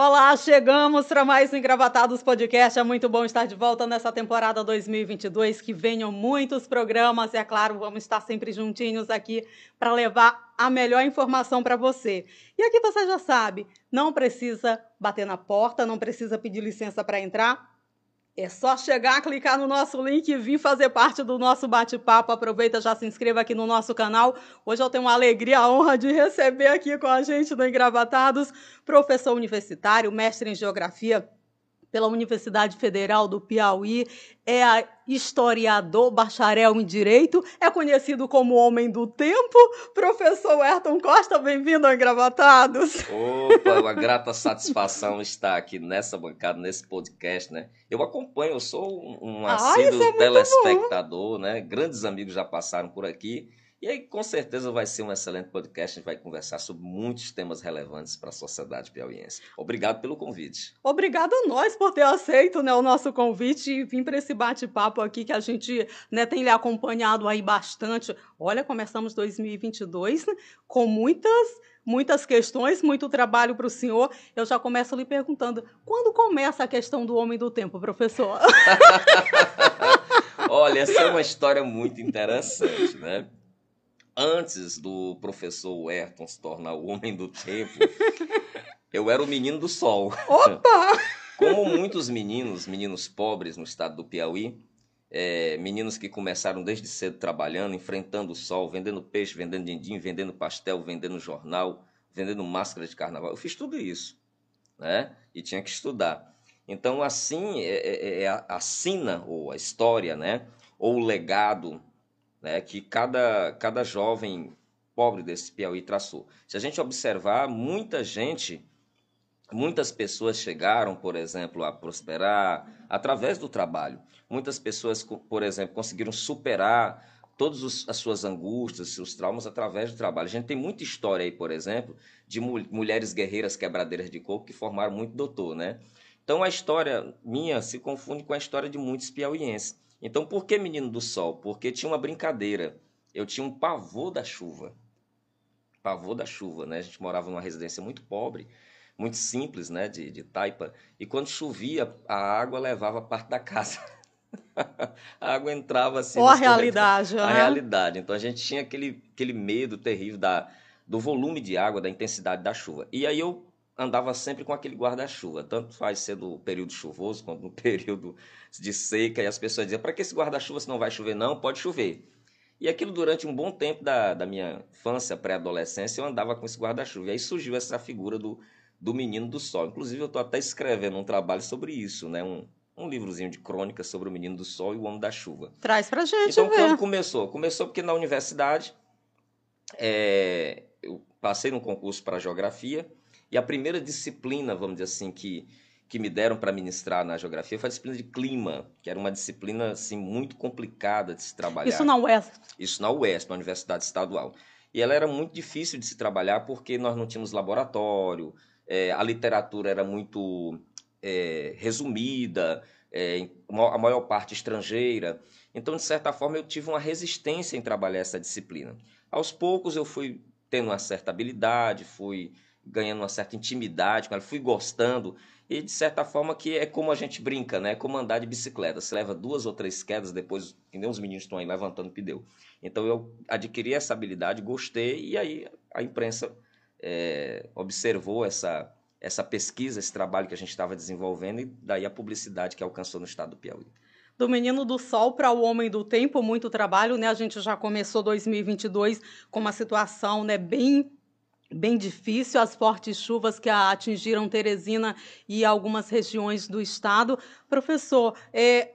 Olá, chegamos para mais um Engravatados Podcast. É muito bom estar de volta nessa temporada 2022. Que venham muitos programas e, é claro, vamos estar sempre juntinhos aqui para levar a melhor informação para você. E aqui você já sabe, não precisa bater na porta, não precisa pedir licença para entrar. É só chegar, clicar no nosso link e vir fazer parte do nosso bate-papo. Aproveita, já se inscreva aqui no nosso canal. Hoje eu tenho uma alegria, a honra de receber aqui com a gente no Engravatados, professor universitário, mestre em Geografia pela Universidade Federal do Piauí, é historiador, bacharel em Direito, é conhecido como Homem do Tempo. Professor Ayrton Costa, bem-vindo ao Engravatados. Opa, uma grata satisfação estar aqui nessa bancada, nesse podcast, né? Eu acompanho, eu sou um assíduo é telespectador, bom. né? Grandes amigos já passaram por aqui e aí, com certeza, vai ser um excelente podcast. A gente vai conversar sobre muitos temas relevantes para a sociedade piauiense. Obrigado pelo convite. Obrigada a nós por ter aceito né, o nosso convite e vir para esse bate-papo aqui que a gente né, tem lhe acompanhado aí bastante. Olha, começamos 2022 né, com muitas muitas questões, muito trabalho para o senhor. Eu já começo lhe perguntando: quando começa a questão do homem do tempo, professor? Olha, essa é uma história muito interessante, né? Antes do professor Ayrton se tornar o homem do tempo, eu era o menino do sol. Opa! Como muitos meninos, meninos pobres no estado do Piauí, é, meninos que começaram desde cedo trabalhando, enfrentando o sol, vendendo peixe, vendendo dindim, vendendo pastel, vendendo jornal, vendendo máscara de carnaval. Eu fiz tudo isso, né? E tinha que estudar. Então, assim, é, é, é a sina, ou a história, né? Ou o legado né, que cada, cada jovem pobre desse Piauí traçou. Se a gente observar, muita gente, muitas pessoas chegaram, por exemplo, a prosperar através do trabalho. Muitas pessoas, por exemplo, conseguiram superar todas as suas angústias, seus traumas através do trabalho. A gente tem muita história aí, por exemplo, de mulheres guerreiras quebradeiras de coco que formaram muito doutor, né? Então a história minha se confunde com a história de muitos piauienses. Então, por que menino do sol? Porque tinha uma brincadeira. Eu tinha um pavor da chuva. Pavor da chuva, né? A gente morava numa residência muito pobre, muito simples, né? De, de taipa. E quando chovia, a água levava parte da casa. a água entrava assim. Ou a realidade, A né? realidade. Então a gente tinha aquele, aquele medo terrível da, do volume de água, da intensidade da chuva. E aí eu andava sempre com aquele guarda-chuva, tanto faz ser no período chuvoso quanto no período de seca, e as pessoas diziam, para que esse guarda-chuva se não vai chover? Não, pode chover. E aquilo durante um bom tempo da, da minha infância, pré-adolescência, eu andava com esse guarda-chuva. E aí surgiu essa figura do, do menino do sol. Inclusive, eu estou até escrevendo um trabalho sobre isso, né? Um, um livrozinho de crônicas sobre o menino do sol e o homem da chuva. Traz pra gente Então, ver. quando começou? Começou porque na universidade é, eu passei num concurso para geografia e a primeira disciplina, vamos dizer assim, que, que me deram para ministrar na geografia foi a disciplina de clima, que era uma disciplina assim, muito complicada de se trabalhar. Isso na UESP? Isso na UESP, na Universidade Estadual. E ela era muito difícil de se trabalhar porque nós não tínhamos laboratório, é, a literatura era muito é, resumida, é, a maior parte estrangeira. Então, de certa forma, eu tive uma resistência em trabalhar essa disciplina. Aos poucos, eu fui tendo uma certa habilidade, fui ganhando uma certa intimidade com ela, fui gostando. E de certa forma que é como a gente brinca, né? É como andar de bicicleta. Você leva duas ou três quedas, depois, que nem os meninos estão aí levantando pneu. Então eu adquiri essa habilidade, gostei, e aí a imprensa é, observou essa, essa pesquisa, esse trabalho que a gente estava desenvolvendo, e daí a publicidade que alcançou no estado do Piauí do menino do sol para o homem do tempo, muito trabalho, né? A gente já começou 2022 com uma situação, né, bem bem difícil, as fortes chuvas que atingiram Teresina e algumas regiões do estado. Professor, é,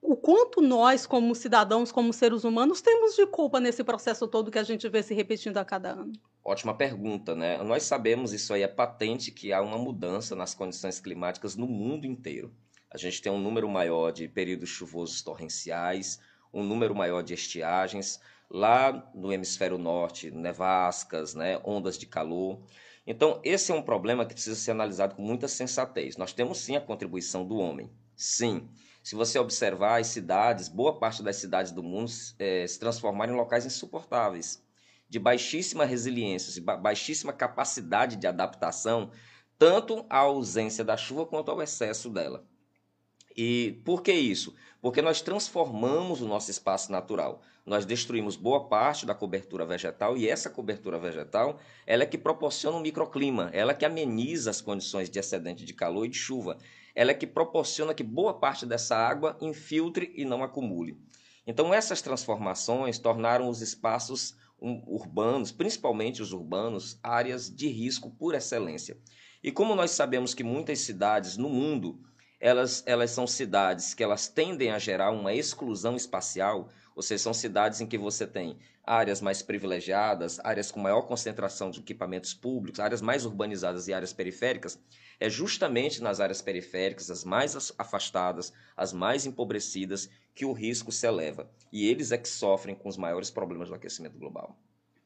o quanto nós, como cidadãos, como seres humanos, temos de culpa nesse processo todo que a gente vê se repetindo a cada ano? Ótima pergunta, né? Nós sabemos, isso aí é patente, que há uma mudança nas condições climáticas no mundo inteiro. A gente tem um número maior de períodos chuvosos torrenciais, um número maior de estiagens, lá no hemisfério norte, nevascas, né, ondas de calor. Então, esse é um problema que precisa ser analisado com muita sensatez. Nós temos sim a contribuição do homem. Sim. Se você observar as cidades, boa parte das cidades do mundo é, se transformaram em locais insuportáveis, de baixíssima resiliência, de baixíssima capacidade de adaptação, tanto a ausência da chuva quanto ao excesso dela. E por que isso? Porque nós transformamos o nosso espaço natural. Nós destruímos boa parte da cobertura vegetal e essa cobertura vegetal, ela é que proporciona um microclima, ela é que ameniza as condições de excedente de calor e de chuva. Ela é que proporciona que boa parte dessa água infiltre e não acumule. Então essas transformações tornaram os espaços urbanos, principalmente os urbanos, áreas de risco por excelência. E como nós sabemos que muitas cidades no mundo, elas, elas são cidades que elas tendem a gerar uma exclusão espacial, ou seja, são cidades em que você tem áreas mais privilegiadas, áreas com maior concentração de equipamentos públicos, áreas mais urbanizadas e áreas periféricas, é justamente nas áreas periféricas, as mais afastadas, as mais empobrecidas, que o risco se eleva. E eles é que sofrem com os maiores problemas do aquecimento global.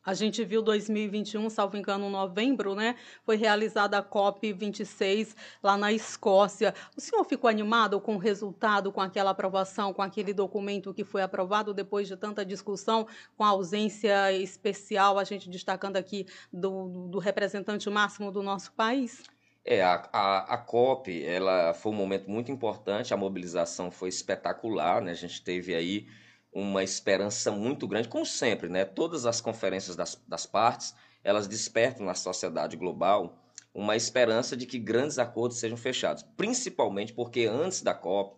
A gente viu 2021, salvo engano, em novembro, né? Foi realizada a COP26 lá na Escócia. O senhor ficou animado com o resultado, com aquela aprovação, com aquele documento que foi aprovado depois de tanta discussão, com a ausência especial, a gente destacando aqui do, do representante máximo do nosso país? É, a, a, a, COP ela foi um momento muito importante, a mobilização foi espetacular, né? A gente teve aí uma esperança muito grande, como sempre, né? Todas as conferências das, das partes, elas despertam na sociedade global uma esperança de que grandes acordos sejam fechados, principalmente porque antes da COP,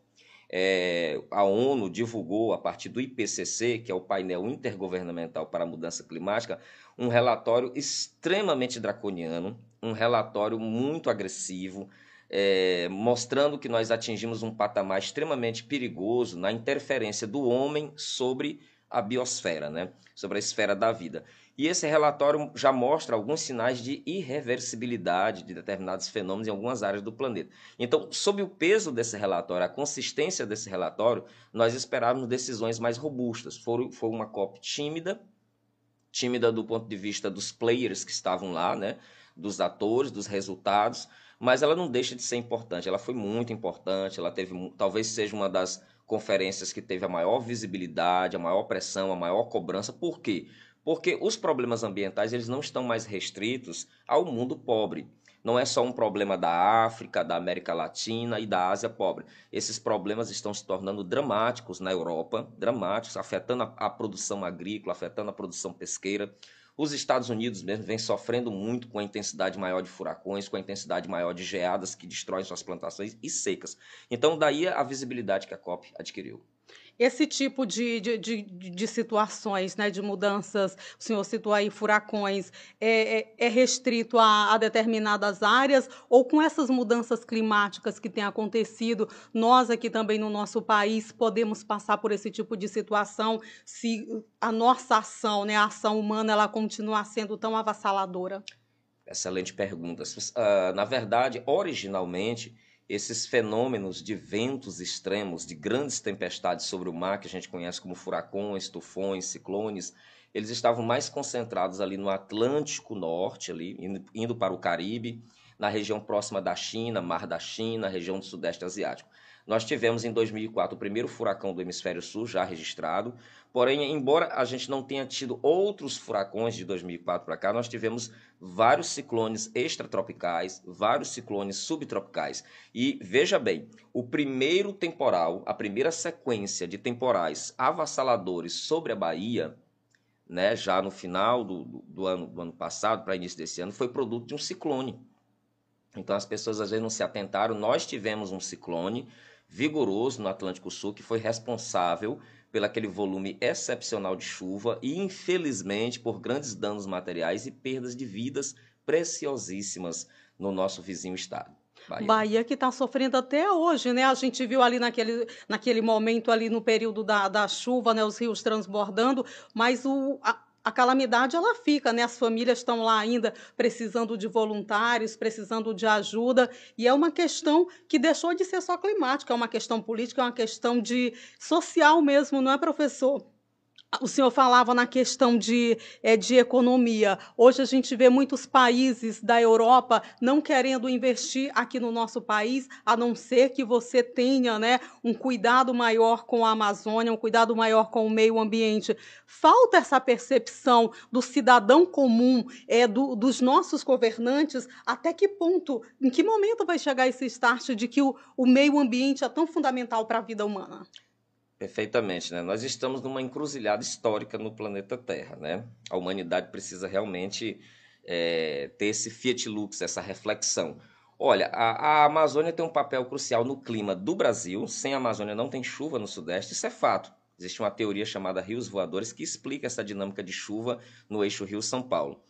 é, a ONU divulgou, a partir do IPCC, que é o painel intergovernamental para a mudança climática, um relatório extremamente draconiano, um relatório muito agressivo, é, mostrando que nós atingimos um patamar extremamente perigoso na interferência do homem sobre a biosfera, né? sobre a esfera da vida. E esse relatório já mostra alguns sinais de irreversibilidade de determinados fenômenos em algumas áreas do planeta. Então, sob o peso desse relatório, a consistência desse relatório, nós esperávamos decisões mais robustas. Foi, foi uma COP tímida, tímida do ponto de vista dos players que estavam lá, né? dos atores, dos resultados, mas ela não deixa de ser importante. Ela foi muito importante, ela teve, talvez seja uma das conferências que teve a maior visibilidade, a maior pressão, a maior cobrança. Por quê? Porque os problemas ambientais eles não estão mais restritos ao mundo pobre. Não é só um problema da África, da América Latina e da Ásia pobre. Esses problemas estão se tornando dramáticos na Europa, dramáticos, afetando a, a produção agrícola, afetando a produção pesqueira. Os Estados Unidos mesmo vem sofrendo muito com a intensidade maior de furacões, com a intensidade maior de geadas que destroem suas plantações e secas. Então, daí a visibilidade que a COP adquiriu esse tipo de, de, de, de, situações, né, de mudanças, o senhor citou aí furacões, é, é, é restrito a, a, determinadas áreas ou com essas mudanças climáticas que têm acontecido, nós aqui também no nosso país podemos passar por esse tipo de situação se a nossa ação, né, a ação humana, ela continuar sendo tão avassaladora? Excelente pergunta. Uh, na verdade, originalmente, esses fenômenos de ventos extremos, de grandes tempestades sobre o mar, que a gente conhece como furacões, tufões, ciclones, eles estavam mais concentrados ali no Atlântico Norte, ali, indo para o Caribe, na região próxima da China, Mar da China, região do Sudeste Asiático. Nós tivemos em 2004 o primeiro furacão do hemisfério sul já registrado, porém, embora a gente não tenha tido outros furacões de 2004 para cá, nós tivemos vários ciclones extratropicais, vários ciclones subtropicais. E veja bem, o primeiro temporal, a primeira sequência de temporais avassaladores sobre a Bahia, né, já no final do, do, ano, do ano passado para início desse ano, foi produto de um ciclone. Então as pessoas às vezes não se atentaram. Nós tivemos um ciclone vigoroso no Atlântico Sul que foi responsável pelo aquele volume excepcional de chuva e, infelizmente, por grandes danos materiais e perdas de vidas preciosíssimas no nosso vizinho estado. Bahia. Bahia que está sofrendo até hoje, né? A gente viu ali naquele, naquele momento ali no período da, da chuva, né? Os rios transbordando, mas o, a calamidade ela fica, né? As famílias estão lá ainda precisando de voluntários, precisando de ajuda, e é uma questão que deixou de ser só climática, é uma questão política, é uma questão de social mesmo, não é, professor? O senhor falava na questão de, é, de economia. Hoje a gente vê muitos países da Europa não querendo investir aqui no nosso país, a não ser que você tenha né, um cuidado maior com a Amazônia, um cuidado maior com o meio ambiente. Falta essa percepção do cidadão comum, é, do, dos nossos governantes, até que ponto, em que momento vai chegar esse start de que o, o meio ambiente é tão fundamental para a vida humana? Perfeitamente, né? Nós estamos numa encruzilhada histórica no planeta Terra, né? A humanidade precisa realmente é, ter esse fiat lux, essa reflexão. Olha, a, a, Amazônia tem um papel crucial no clima do Brasil. Sem a Amazônia não tem chuva no Sudeste, isso é fato. Existe uma teoria chamada rios voadores que explica essa dinâmica de chuva no eixo Rio-São Paulo.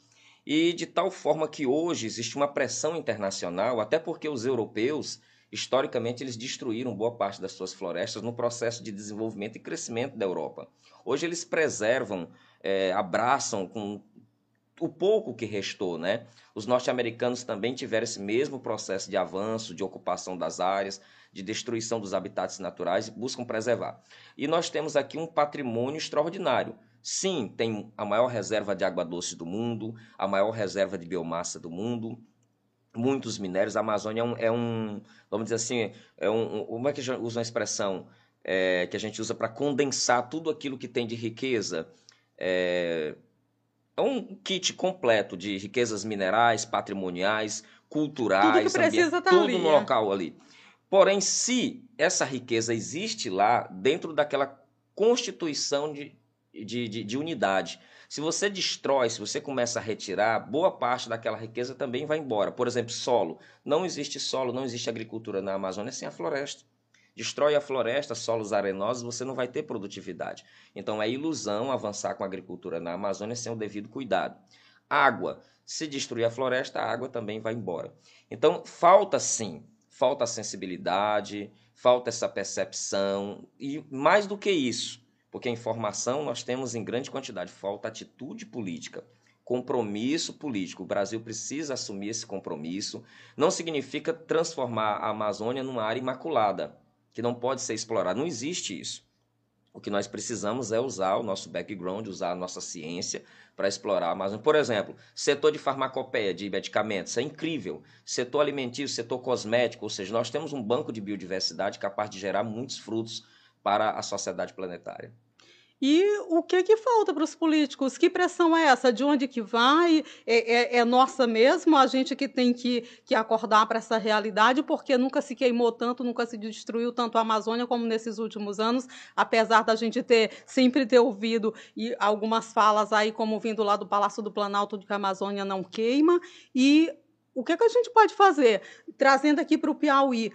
E de tal forma que hoje existe uma pressão internacional, até porque os europeus Historicamente, eles destruíram boa parte das suas florestas no processo de desenvolvimento e crescimento da Europa. Hoje, eles preservam, é, abraçam com o pouco que restou, né? Os norte-americanos também tiveram esse mesmo processo de avanço, de ocupação das áreas, de destruição dos habitats naturais e buscam preservar. E nós temos aqui um patrimônio extraordinário. Sim, tem a maior reserva de água doce do mundo, a maior reserva de biomassa do mundo, muitos minérios. A Amazônia é um, é um vamos dizer assim, é um, como é que usa uma expressão é, que a gente usa para condensar tudo aquilo que tem de riqueza? É, é, um kit completo de riquezas minerais, patrimoniais, culturais, tudo, que precisa tá tudo ali, no é. local ali. Porém, se essa riqueza existe lá dentro daquela constituição de, de, de, de unidade, se você destrói, se você começa a retirar, boa parte daquela riqueza também vai embora. Por exemplo, solo. Não existe solo, não existe agricultura na Amazônia sem a floresta. Destrói a floresta, solos arenosos, você não vai ter produtividade. Então é ilusão avançar com a agricultura na Amazônia sem o devido cuidado. Água. Se destruir a floresta, a água também vai embora. Então falta sim, falta sensibilidade, falta essa percepção e mais do que isso, porque a informação nós temos em grande quantidade, falta atitude política, compromisso político. O Brasil precisa assumir esse compromisso. Não significa transformar a Amazônia numa área imaculada, que não pode ser explorada. Não existe isso. O que nós precisamos é usar o nosso background, usar a nossa ciência para explorar a Amazônia. Por exemplo, setor de farmacopeia, de medicamentos, é incrível. Setor alimentício, setor cosmético, ou seja, nós temos um banco de biodiversidade capaz de gerar muitos frutos para a sociedade planetária. E o que, que falta para os políticos? Que pressão é essa? De onde que vai? É, é, é nossa mesmo? A gente que tem que, que acordar para essa realidade, porque nunca se queimou tanto, nunca se destruiu tanto a Amazônia como nesses últimos anos, apesar da gente ter sempre ter ouvido e algumas falas aí, como vindo lá do Palácio do Planalto, de que a Amazônia não queima. E o que, é que a gente pode fazer? Trazendo aqui para o Piauí,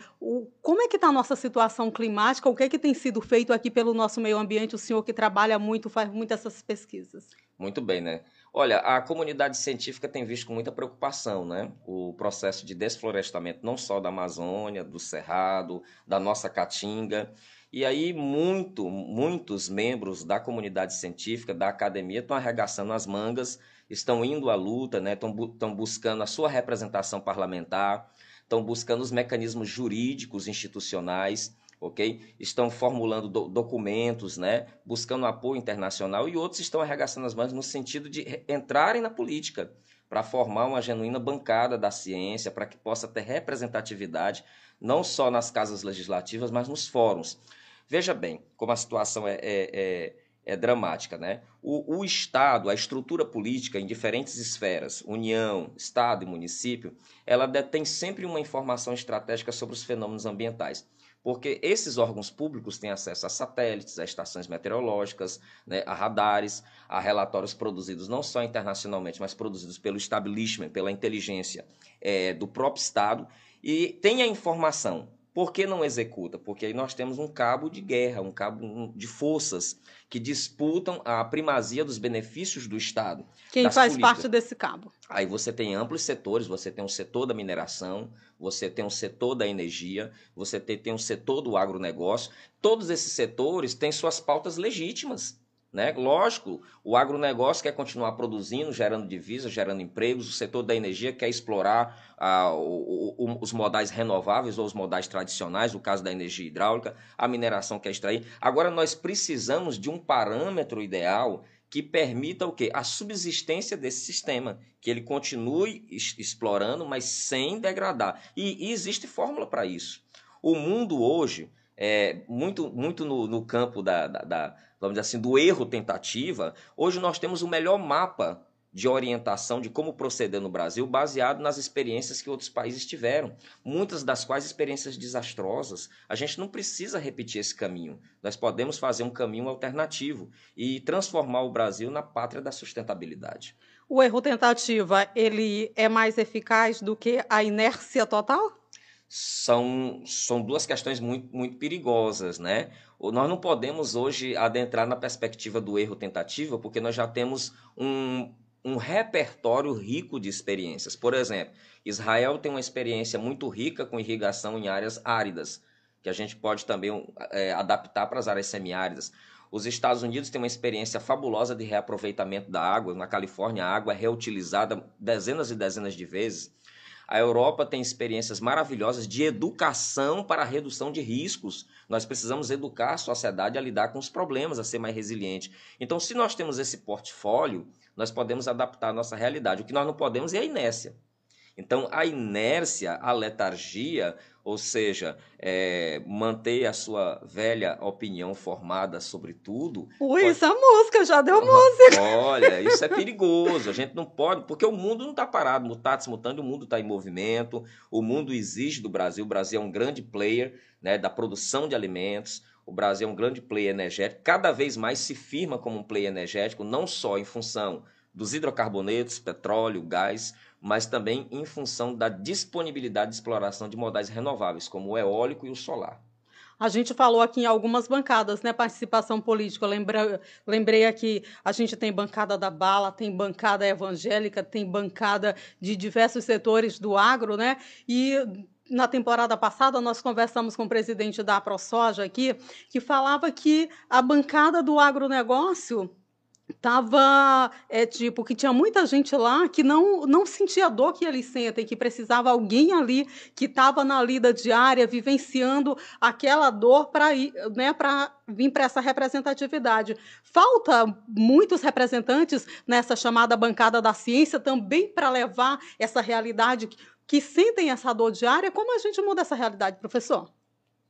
como é que está a nossa situação climática? O que é que tem sido feito aqui pelo nosso meio ambiente? O senhor que trabalha muito, faz muitas essas pesquisas. Muito bem, né? Olha, a comunidade científica tem visto com muita preocupação, né? O processo de desflorestamento não só da Amazônia, do Cerrado, da nossa Caatinga. E aí muito, muitos membros da comunidade científica, da academia, estão arregaçando as mangas estão indo à luta, né? estão, estão buscando a sua representação parlamentar, estão buscando os mecanismos jurídicos institucionais, ok? Estão formulando do, documentos, né? Buscando apoio internacional e outros estão arregaçando as mãos no sentido de entrarem na política para formar uma genuína bancada da ciência, para que possa ter representatividade não só nas casas legislativas, mas nos fóruns. Veja bem como a situação é, é, é é dramática. Né? O, o, Estado, a estrutura política em diferentes esferas, União, Estado e município, ela detém sempre uma informação estratégica sobre os fenômenos ambientais. Porque esses órgãos públicos têm acesso a satélites, a estações meteorológicas, né, a radares, a relatórios produzidos não só internacionalmente, mas produzidos pelo establishment, pela inteligência é, do próprio Estado, e tem a informação por que não executa? Porque aí nós temos um cabo de guerra, um cabo de forças que disputam a primazia dos benefícios do Estado. Quem faz políticas. parte desse cabo? Aí você tem amplos setores, você tem um setor da mineração, você tem um setor da energia, você tem, tem um setor do agronegócio. Todos esses setores têm suas pautas legítimas Né? Lógico, o agronegócio quer continuar produzindo, gerando divisas, gerando empregos, o setor da energia quer explorar ah, o, o, os modais renováveis ou os modais tradicionais, no caso da energia hidráulica, a mineração quer extrair. Agora, nós precisamos de um parâmetro ideal que permita o quê? A subsistência desse sistema, que ele continue explorando, mas sem degradar. E, e existe fórmula para isso. O mundo hoje, é, muito, muito no, no campo da, da, da, vamos dizer assim, do erro tentativa, hoje nós temos o melhor mapa de orientação de como proceder no Brasil, baseado nas experiências que outros países tiveram, muitas das quais experiências desastrosas. A gente não precisa repetir esse caminho. Nós podemos fazer um caminho alternativo e transformar o Brasil na pátria da sustentabilidade. O erro tentativa, ele é mais eficaz do que a inércia total? São, são duas questões muito, muito perigosas, né? Nós não podemos hoje adentrar na perspectiva do erro tentativa, porque nós já temos um, um repertório rico de experiências. Por exemplo, Israel tem uma experiência muito rica com irrigação em áreas áridas, que a gente pode também é, adaptar para as áreas semiáridas. Os Estados Unidos têm uma experiência fabulosa de reaproveitamento da água. Na Califórnia, a água é reutilizada dezenas e dezenas de vezes. A Europa tem experiências maravilhosas de educação para a redução de riscos. Nós precisamos educar a sociedade a lidar com os problemas, a ser mais resiliente. Então, se nós temos esse portfólio, nós podemos adaptar a nossa realidade. O que nós não podemos é a inércia. Então, a inércia, a letargia, ou seja, é, manter a sua velha opinião formada sobre tudo. Ui, pode... essa música já deu música. Olha, isso é perigoso. A gente não pode, porque o mundo não está parado, mutatis mutando, o mundo está em movimento. O mundo exige do Brasil. O Brasil é um grande player né, da produção de alimentos. O Brasil é um grande player energético. Cada vez mais se firma como um player energético, não só em função dos hidrocarbonetos, petróleo, gás, mas também em função da disponibilidade de exploração de modais renováveis, como o eólico e o solar. A gente falou aqui em algumas bancadas, né? Participação política. Lembrei aqui, a gente tem bancada da bala, tem bancada evangélica, tem bancada de diversos setores do agro, né? E na temporada passada nós conversamos com o presidente da ProSoja aqui, que falava que a bancada do agronegócio tava é tipo que tinha muita gente lá que não não sentia a dor que eles sentem que precisava alguém ali que estava na lida diária vivenciando aquela dor para ir né para vir para essa representatividade. Falta muitos representantes nessa chamada bancada da ciência também para levar essa realidade que, que sentem essa dor diária. Como a gente muda essa realidade professor?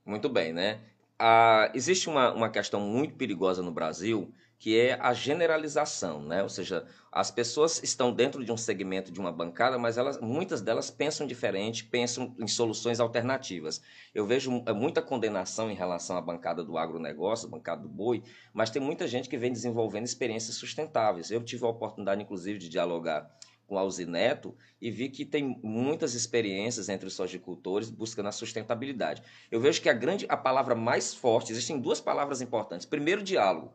Muito bem né? Ah, existe uma, uma questão muito perigosa no Brasil que é a generalização, né? Ou seja, as pessoas estão dentro de um segmento de uma bancada, mas elas, muitas delas pensam diferente, pensam em soluções alternativas. Eu vejo é, muita condenação em relação à bancada do agronegócio, bancada do boi, mas tem muita gente que vem desenvolvendo experiências sustentáveis. Eu tive a oportunidade, inclusive, de dialogar com a Alzineto e vi que tem muitas experiências entre os sojicultores buscando a sustentabilidade. Eu vejo que a grande, a palavra mais forte, existem duas palavras importantes. Primeiro, diálogo.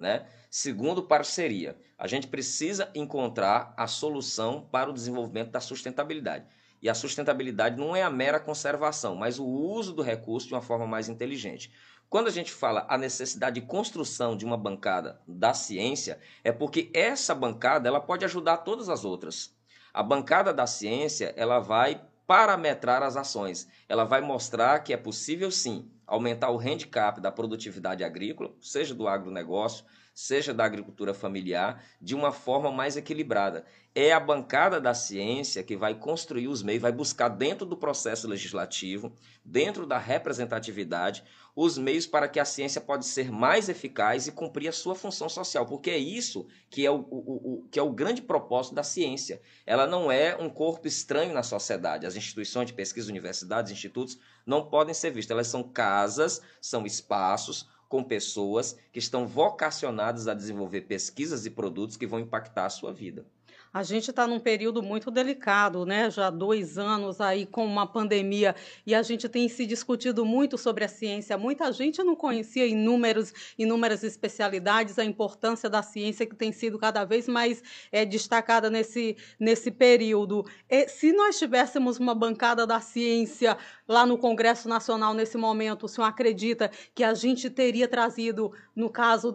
Né? Segundo, parceria. A gente precisa encontrar a solução para o desenvolvimento da sustentabilidade. E a sustentabilidade não é a mera conservação, mas o uso do recurso de uma forma mais inteligente. Quando a gente fala a necessidade de construção de uma bancada da ciência, é porque essa bancada ela pode ajudar todas as outras. A bancada da ciência ela vai parametrar as ações. Ela vai mostrar que é possível sim aumentar o handicap da produtividade agrícola, seja do agronegócio, seja da agricultura familiar, de uma forma mais equilibrada. É a bancada da ciência que vai construir os meios, vai buscar dentro do processo legislativo, dentro da representatividade, os meios para que a ciência pode ser mais eficaz e cumprir a sua função social, porque é isso que é o, o, o, que é o grande propósito da ciência. Ela não é um corpo estranho na sociedade. As instituições de pesquisa, universidades, institutos, não podem ser vistas. Elas são casas, são espaços com pessoas que estão vocacionadas a desenvolver pesquisas e produtos que vão impactar a sua vida. A gente está num período muito delicado, né? Já dois anos aí com uma pandemia e a gente tem se discutido muito sobre a ciência. Muita gente não conhecia inúmeros, inúmeras especialidades, a importância da ciência que tem sido cada vez mais é, destacada nesse, nesse período. E, se nós tivéssemos uma bancada da ciência lá no Congresso Nacional nesse momento, o senhor acredita que a gente teria trazido, no caso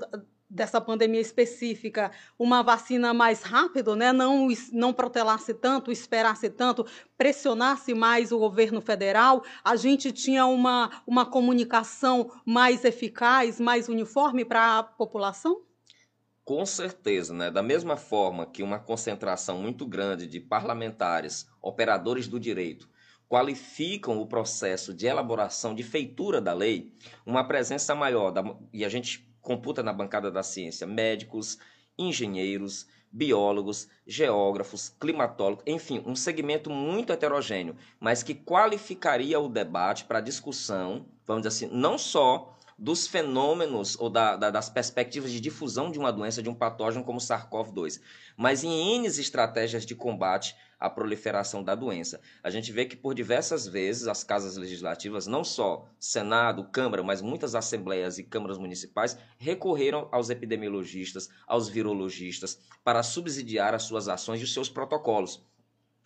dessa pandemia específica uma vacina mais rápido, né? não, não protelasse tanto, esperasse tanto, pressionasse mais o governo federal, a gente tinha uma, uma comunicação mais eficaz, mais uniforme para a população? Com certeza, né? Da mesma forma que uma concentração muito grande de parlamentares, operadores do direito, qualificam o processo de elaboração, de feitura da lei, uma presença maior, da, e a gente computa na bancada da ciência médicos, engenheiros, biólogos, geógrafos, climatólogos, enfim, um segmento muito heterogêneo, mas que qualificaria o debate para discussão, vamos dizer assim, não só dos fenômenos ou da, da, das perspectivas de difusão de uma doença, de um patógeno como SARS-CoV-2, mas em N estratégias de combate à proliferação da doença. A gente vê que por diversas vezes as casas legislativas, não só Senado, Câmara, mas muitas assembleias e câmaras municipais recorreram aos epidemiologistas, aos virologistas para subsidiar as suas ações e os seus protocolos.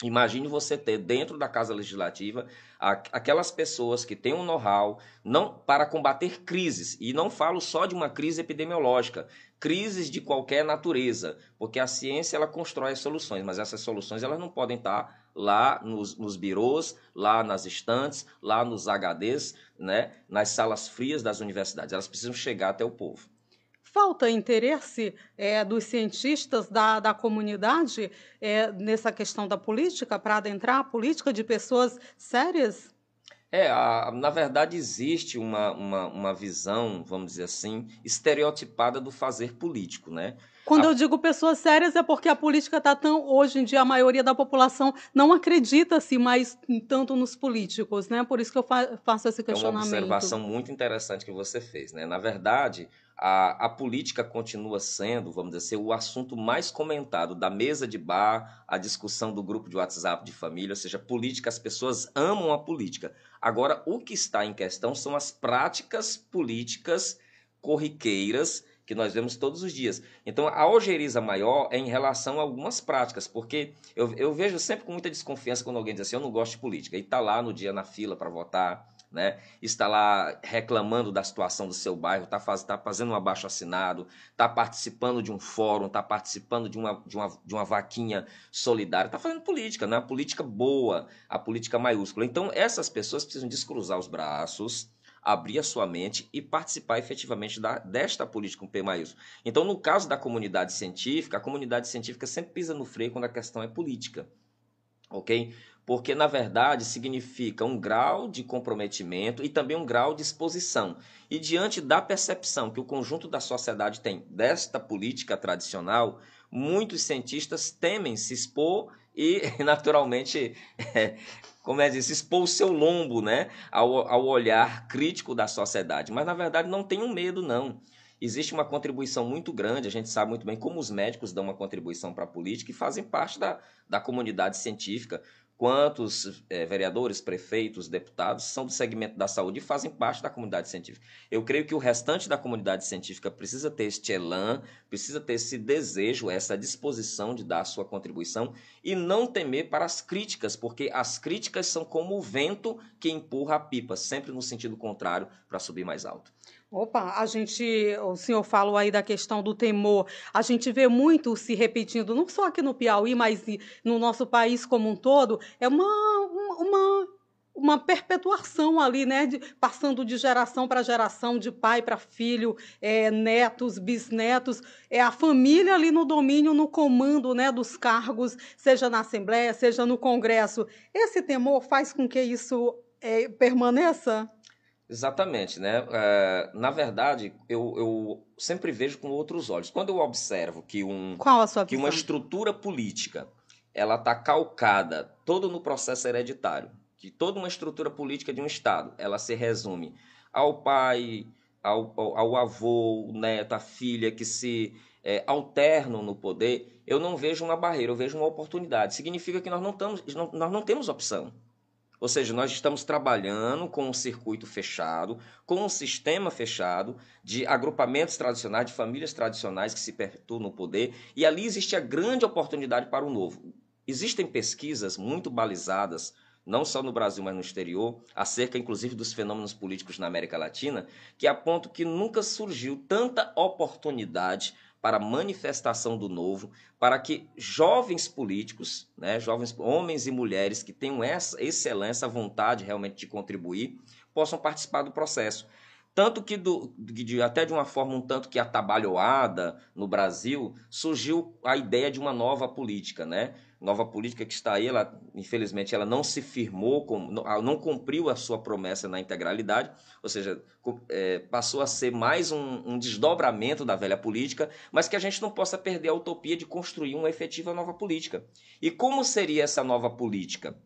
Imagine você ter dentro da Casa Legislativa aquelas pessoas que têm um know-how não para combater crises, e não falo só de uma crise epidemiológica, crises de qualquer natureza, porque a ciência ela constrói soluções, mas essas soluções elas não podem estar lá nos, nos birôs, lá nas estantes, lá nos HDs, né, nas salas frias das universidades, elas precisam chegar até o povo. Falta interesse é, dos cientistas da, da comunidade é, nessa questão da política, para adentrar a política de pessoas sérias? É, a, na verdade existe uma, uma, uma visão, vamos dizer assim, estereotipada do fazer político, né? Quando eu digo pessoas sérias é porque a política está tão. Hoje em dia, a maioria da população não acredita-se mais tanto nos políticos, né? Por isso que eu fa faço esse questionamento. É uma observação muito interessante que você fez, né? Na verdade, a, a política continua sendo, vamos dizer, o assunto mais comentado da mesa de bar, a discussão do grupo de WhatsApp de família, ou seja, política, as pessoas amam a política. Agora, o que está em questão são as práticas políticas corriqueiras que nós vemos todos os dias. Então, a ojeriza maior é em relação a algumas práticas, porque eu, eu vejo sempre com muita desconfiança quando alguém diz assim, eu não gosto de política, e está lá no dia na fila para votar, né? está lá reclamando da situação do seu bairro, está faz, tá fazendo um abaixo assinado, está participando de um fórum, está participando de uma, de, uma, de uma vaquinha solidária, está fazendo política, né? a política boa, a política maiúscula. Então, essas pessoas precisam descruzar os braços, abrir a sua mente e participar efetivamente da, desta política com P maiúsculo. Então, no caso da comunidade científica, a comunidade científica sempre pisa no freio quando a questão é política. Ok? Porque na verdade significa um grau de comprometimento e também um grau de exposição. E diante da percepção que o conjunto da sociedade tem desta política tradicional, muitos cientistas temem se expor e, naturalmente, é, como é dizer, expor o seu lombo né, ao, ao olhar crítico da sociedade. Mas, na verdade, não tenham medo, não existe uma contribuição muito grande, a gente sabe muito bem como os médicos dão uma contribuição para a política e fazem parte da, da comunidade científica quantos é, vereadores, prefeitos, deputados são do segmento da saúde e fazem parte da comunidade científica. Eu creio que o restante da comunidade científica precisa ter este elan, precisa ter esse desejo, essa disposição de dar a sua contribuição e não temer para as críticas, porque as críticas são como o vento que empurra a pipa, sempre no sentido contrário, para subir mais alto. Opa, a gente, o senhor falou aí da questão do temor. A gente vê muito se repetindo, não só aqui no Piauí, mas no nosso país como um todo. É uma, uma, uma perpetuação ali, né? De, passando de geração para geração, de pai para filho, é, netos, bisnetos. É a família ali no domínio, no comando né, dos cargos, seja na Assembleia, seja no Congresso. Esse temor faz com que isso é, permaneça? Exatamente, né? É, na verdade, eu, eu sempre vejo com outros olhos. Quando eu observo que, um, que uma estrutura política ela está calcada todo no processo hereditário, que toda uma estrutura política de um Estado ela se resume ao pai, ao, ao, ao avô, o neto, a filha que se é, alternam no poder, eu não vejo uma barreira, eu vejo uma oportunidade. Significa que nós não, estamos, nós não temos opção. Ou seja, nós estamos trabalhando com um circuito fechado, com um sistema fechado de agrupamentos tradicionais, de famílias tradicionais que se perpetuam no poder, e ali existe a grande oportunidade para o novo. Existem pesquisas muito balizadas não só no Brasil, mas no exterior, acerca inclusive dos fenômenos políticos na América Latina, que apontam que nunca surgiu tanta oportunidade para a manifestação do novo, para que jovens políticos, né, jovens homens e mulheres que tenham essa excelência, vontade realmente de contribuir, possam participar do processo. Tanto que, do, de, até de uma forma um tanto que atabalhoada no Brasil, surgiu a ideia de uma nova política, né? Nova política que está aí, ela, infelizmente, ela não se firmou, não cumpriu a sua promessa na integralidade, ou seja, é, passou a ser mais um, um desdobramento da velha política, mas que a gente não possa perder a utopia de construir uma efetiva nova política. E como seria essa nova política?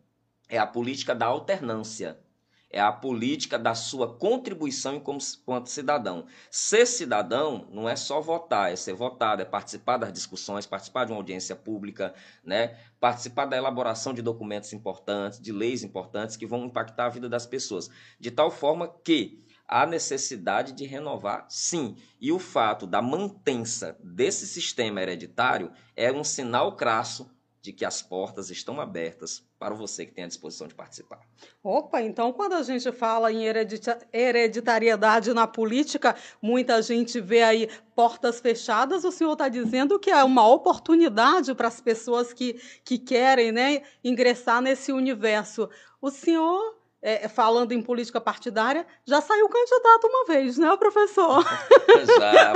É a política da alternância é a política da sua contribuição enquanto cidadão. Ser cidadão não é só votar, é ser votado, é participar das discussões, participar de uma audiência pública, né? participar da elaboração de documentos importantes, de leis importantes que vão impactar a vida das pessoas. De tal forma que há necessidade de renovar, sim. E o fato da mantença desse sistema hereditário é um sinal crasso de que as portas estão abertas para você que tem a disposição de participar. Opa, então quando a gente fala em hereditariedade na política, muita gente vê aí portas fechadas. O senhor está dizendo que é uma oportunidade para as pessoas que, que querem né, ingressar nesse universo. O senhor é, falando em política partidária, já saiu candidato uma vez, né, professor? Já,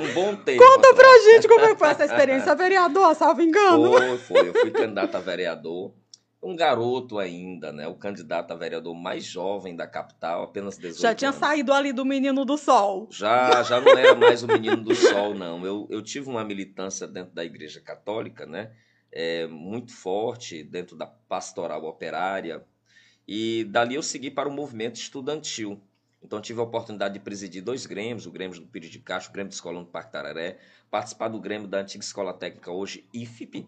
um bom tempo. Conta pra gente como é foi essa experiência vereador, salvo engano. Foi, foi. Eu fui candidato a vereador, um garoto ainda, né? O candidato a vereador mais jovem da capital, apenas 18 Já tinha anos. saído ali do Menino do Sol. Já, já não era mais o Menino do Sol, não. Eu, eu tive uma militância dentro da Igreja Católica, né? É, muito forte dentro da pastoral operária, e dali eu segui para o movimento estudantil. Então tive a oportunidade de presidir dois grêmios, o Grêmio do Pires de Castro, o Grêmio do Escolão do Parque Tararé, participar do Grêmio da antiga Escola Técnica, hoje IFP,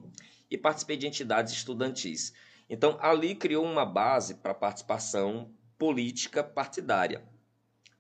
e participei de entidades estudantis. Então ali criou uma base para participação política partidária.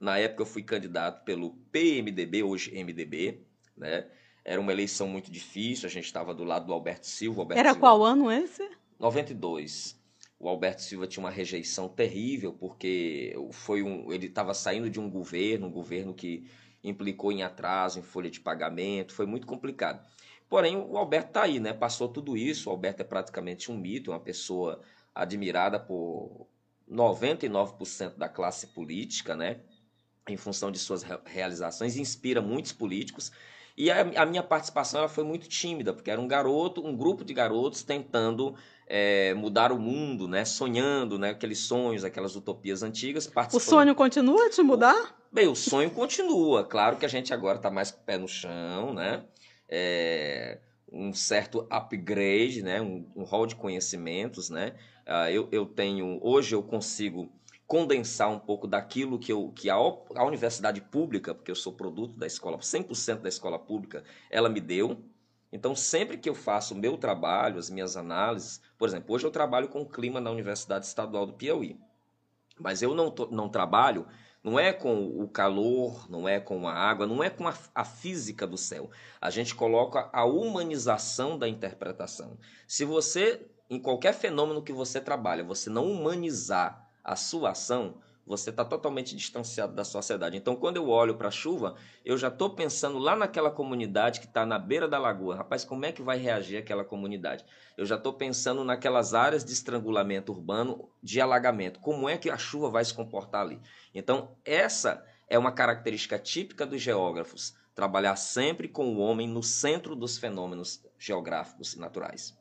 Na época eu fui candidato pelo PMDB, hoje MDB, né? Era uma eleição muito difícil, a gente estava do lado do Alberto Silva. Alberto Era Silva, qual ano esse? 92 o Alberto Silva tinha uma rejeição terrível, porque foi um, ele estava saindo de um governo, um governo que implicou em atraso, em folha de pagamento, foi muito complicado. Porém, o Alberto está aí, né? Passou tudo isso, o Alberto é praticamente um mito, uma pessoa admirada por 99% da classe política, né? Em função de suas realizações, inspira muitos políticos. E a, a minha participação ela foi muito tímida, porque era um garoto, um grupo de garotos tentando é, mudar o mundo, né? Sonhando, né? Aqueles sonhos, aquelas utopias antigas. O sonho continua a te mudar? Bem, o sonho continua. Claro que a gente agora está mais pé no chão, né? É, um certo upgrade, né? Um, um hall de conhecimentos, né? Uh, eu, eu tenho... Hoje eu consigo condensar um pouco daquilo que, eu, que a, a universidade pública, porque eu sou produto da escola, 100% da escola pública, ela me deu, então, sempre que eu faço o meu trabalho, as minhas análises, por exemplo, hoje eu trabalho com o clima na Universidade Estadual do Piauí, mas eu não, não trabalho, não é com o calor, não é com a água, não é com a, a física do céu. A gente coloca a humanização da interpretação. Se você, em qualquer fenômeno que você trabalha, você não humanizar a sua ação, você está totalmente distanciado da sociedade. Então, quando eu olho para a chuva, eu já estou pensando lá naquela comunidade que está na beira da lagoa. Rapaz, como é que vai reagir aquela comunidade? Eu já estou pensando naquelas áreas de estrangulamento urbano, de alagamento. Como é que a chuva vai se comportar ali? Então, essa é uma característica típica dos geógrafos. Trabalhar sempre com o homem no centro dos fenômenos geográficos e naturais.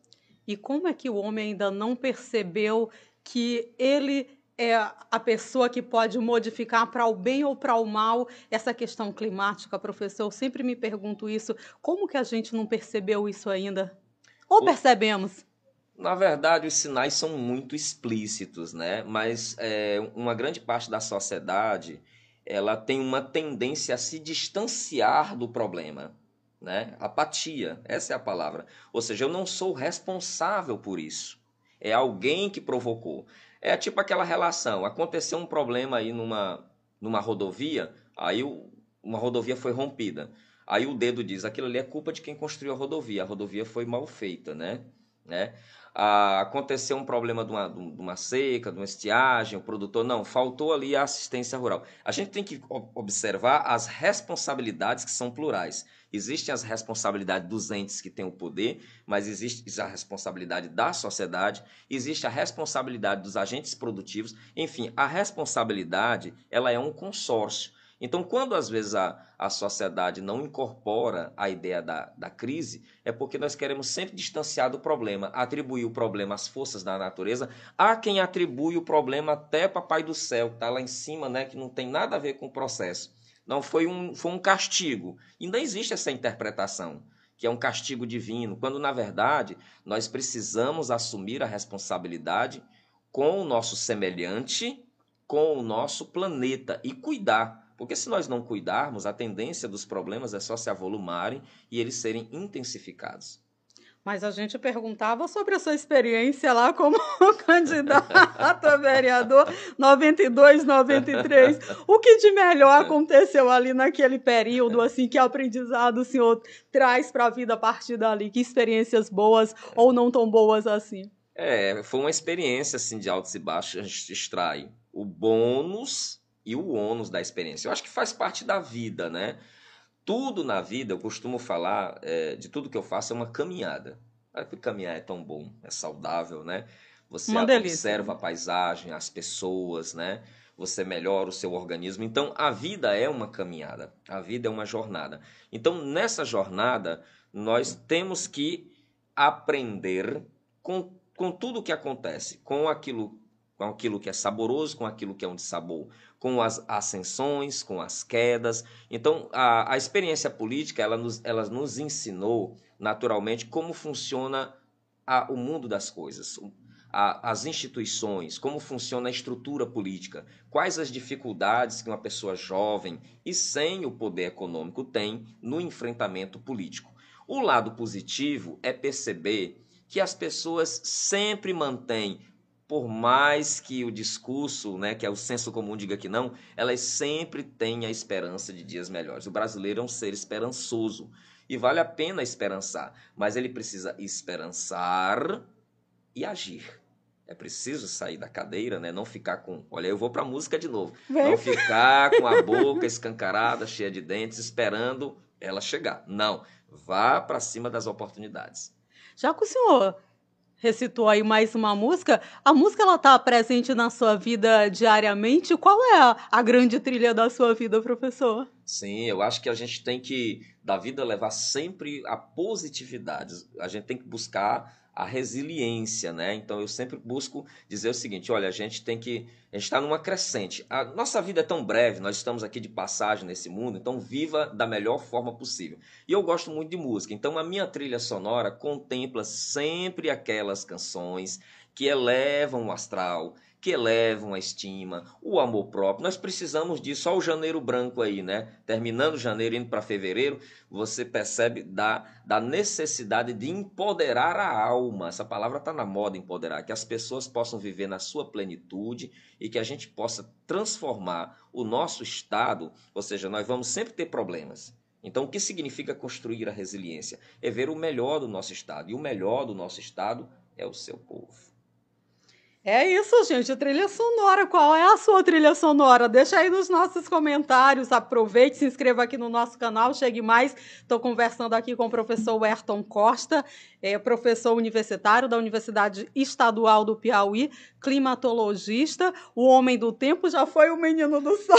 E como é que o homem ainda não percebeu que ele é a pessoa que pode modificar para o bem ou para o mal essa questão climática, professor? Eu sempre me pergunto isso. Como que a gente não percebeu isso ainda? Ou percebemos? Na verdade, os sinais são muito explícitos, né? Mas é, uma grande parte da sociedade ela tem uma tendência a se distanciar do problema, né? Apatia, essa é a palavra. Ou seja, eu não sou responsável por isso. É alguém que provocou. É tipo aquela relação. Aconteceu um problema aí numa, numa rodovia, aí uma rodovia foi rompida. Aí o dedo diz, aquilo ali é culpa de quem construiu a rodovia. A rodovia foi mal feita, né? né? Ah, aconteceu um problema de uma, de uma, seca, de uma estiagem, o produtor, não, faltou ali a assistência rural. A gente tem que observar as responsabilidades que são plurais. Existem as responsabilidades dos entes que têm o poder, mas existe a responsabilidade da sociedade, existe a responsabilidade dos agentes produtivos. Enfim, a responsabilidade ela é um consórcio. Então, quando às vezes a, a sociedade não incorpora a ideia da, da crise, é porque nós queremos sempre distanciar do problema, atribuir o problema às forças da natureza. Há quem atribui o problema até Papai do Céu, que está lá em cima, né, que não tem nada a ver com o processo. Não foi um, foi um castigo. Não existe essa interpretação, que é um castigo divino, quando na verdade nós precisamos assumir a responsabilidade com o nosso semelhante, com o nosso planeta e cuidar. Porque se nós não cuidarmos, a tendência dos problemas é só se avolumarem e eles serem intensificados. Mas a gente perguntava sobre a sua experiência lá como candidato a vereador 92, 93. O que de melhor aconteceu ali naquele período, assim, que aprendizado o senhor traz para a vida a partir dali? Que experiências boas ou não tão boas assim? É, foi uma experiência assim de altos e baixos, a gente extrai o bônus e o ônus da experiência. Eu acho que faz parte da vida, né? Tudo na vida, eu costumo falar, é, de tudo que eu faço é uma caminhada. Olha que caminhar é tão bom, é saudável, né? Você observa a paisagem, as pessoas, né? Você melhora o seu organismo. Então, a vida é uma caminhada, a vida é uma jornada. Então, nessa jornada, nós temos que aprender com, com tudo o que acontece, com aquilo com aquilo que é saboroso, com aquilo que é um dissabor, com as ascensões, com as quedas. Então, a, a experiência política, ela nos, ela nos ensinou, naturalmente, como funciona a, o mundo das coisas, a, as instituições, como funciona a estrutura política, quais as dificuldades que uma pessoa jovem e sem o poder econômico tem no enfrentamento político. O lado positivo é perceber que as pessoas sempre mantêm por mais que o discurso, né, que é o senso comum diga que não, elas sempre têm a esperança de dias melhores. O brasileiro é um ser esperançoso e vale a pena esperançar, mas ele precisa esperançar e agir. É preciso sair da cadeira, né? Não ficar com. Olha, eu vou para a música de novo. Não ficar com a boca escancarada, cheia de dentes, esperando ela chegar. Não. Vá para cima das oportunidades. Já que o senhor recitou aí mais uma música. A música ela está presente na sua vida diariamente. Qual é a, a, grande trilha da sua vida, professor? Sim, eu acho que a gente tem que da vida levar sempre a positividade. A gente tem que buscar a resiliência, né? Então eu sempre busco dizer o seguinte: olha, a gente tem que. A gente está numa crescente. A nossa vida é tão breve, nós estamos aqui de passagem nesse mundo, então viva da melhor forma possível. E eu gosto muito de música, então a minha trilha sonora contempla sempre aquelas canções que elevam o astral, que elevam a estima, o amor próprio. Nós precisamos disso. Olha o janeiro branco aí, né? Terminando janeiro, indo para fevereiro, você percebe da, da necessidade de empoderar a alma. Essa palavra está na moda, empoderar. Que as pessoas possam viver na sua plenitude e que a gente possa transformar o nosso estado. Ou seja, nós vamos sempre ter problemas. Então, o que significa construir a resiliência? É ver o melhor do nosso estado. E o melhor do nosso estado é o seu povo. É isso, gente. Trilha sonora. Qual é a sua trilha sonora? Deixa aí nos nossos comentários. Aproveite, se inscreva aqui no nosso canal. Chegue mais. Estou conversando aqui com o professor Ayrton Costa, é professor universitário da Universidade Estadual do Piauí, climatologista. O homem do tempo já foi o menino do sol.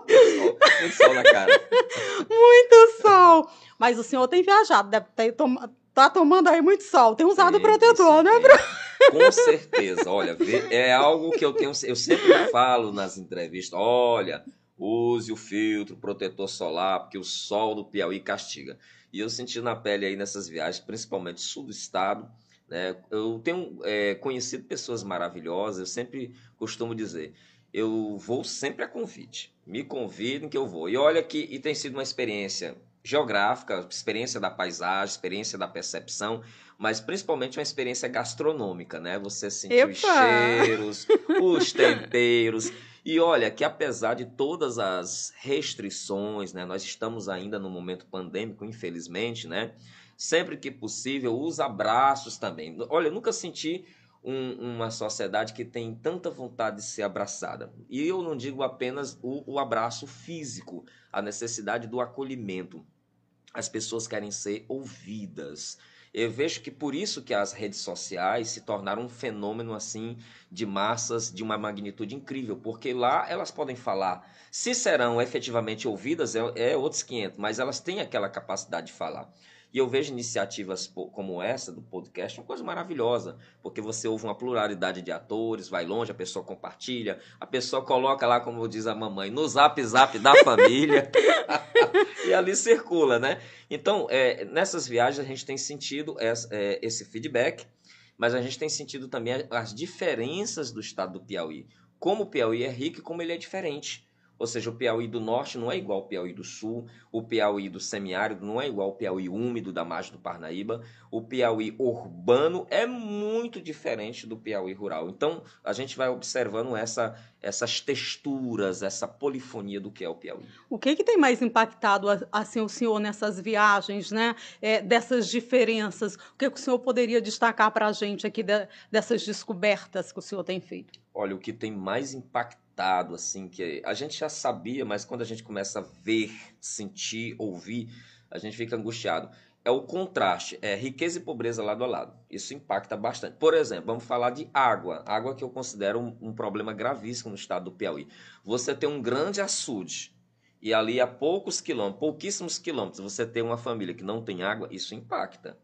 Muito sol na cara. Muito sol. Mas o senhor tem viajado, deve ter tomado. Tá tomando aí muito sol. Tem usado sim, protetor, né, Bruno? Com certeza, olha, é algo que eu tenho, eu sempre falo nas entrevistas, olha, use o filtro protetor solar, porque o sol do Piauí castiga. E eu senti na pele aí nessas viagens, principalmente sul do estado, né? Eu tenho é, conhecido pessoas maravilhosas, eu sempre costumo dizer, eu vou sempre a convite, me convidem que eu vou. E olha que e tem sido uma experiência geográfica, experiência da paisagem, experiência da percepção, mas principalmente uma experiência gastronômica, né? Você sentir Epa! os cheiros, os temperos. E olha que apesar de todas as restrições, né, nós estamos ainda no momento pandêmico, infelizmente, né? sempre que possível, os abraços também. Olha, eu nunca senti um, uma sociedade que tem tanta vontade de ser abraçada. E eu não digo apenas o, o abraço físico, a necessidade do acolhimento. As pessoas querem ser ouvidas. Eu vejo que por isso que as redes sociais se tornaram um fenômeno assim de massas de uma magnitude incrível, porque lá elas podem falar. Se serão efetivamente ouvidas é, é outros 500, mas elas têm aquela capacidade de falar. E eu vejo iniciativas como essa do podcast uma coisa maravilhosa, porque você ouve uma pluralidade de atores, vai longe, a pessoa compartilha, a pessoa coloca lá, como diz a mamãe, no zap zap da família, e ali circula, né? Então, é, nessas viagens a gente tem sentido essa, é, esse feedback, mas a gente tem sentido também as diferenças do estado do Piauí. Como o Piauí é rico e como ele é diferente. Ou seja, o Piauí do Norte não é igual ao Piauí do Sul, o Piauí do semiárido não é igual ao Piauí úmido da margem do Parnaíba, o Piauí urbano é muito diferente do Piauí rural. Então, a gente vai observando essa, essas texturas, essa polifonia do que é o Piauí. O que, que tem mais impactado assim o senhor nessas viagens, né? É, dessas diferenças? O que, que o senhor poderia destacar para a gente aqui de, dessas descobertas que o senhor tem feito? Olha, o que tem mais impactado assim, que a gente já sabia, mas quando a gente começa a ver, sentir, ouvir, a gente fica angustiado. É o contraste, é riqueza e pobreza lado a lado. Isso impacta bastante. Por exemplo, vamos falar de água. Água que eu considero um, um problema gravíssimo no estado do Piauí. Você tem um grande açude e ali a poucos quilômetros, pouquíssimos quilômetros, você tem uma família que não tem água, isso impacta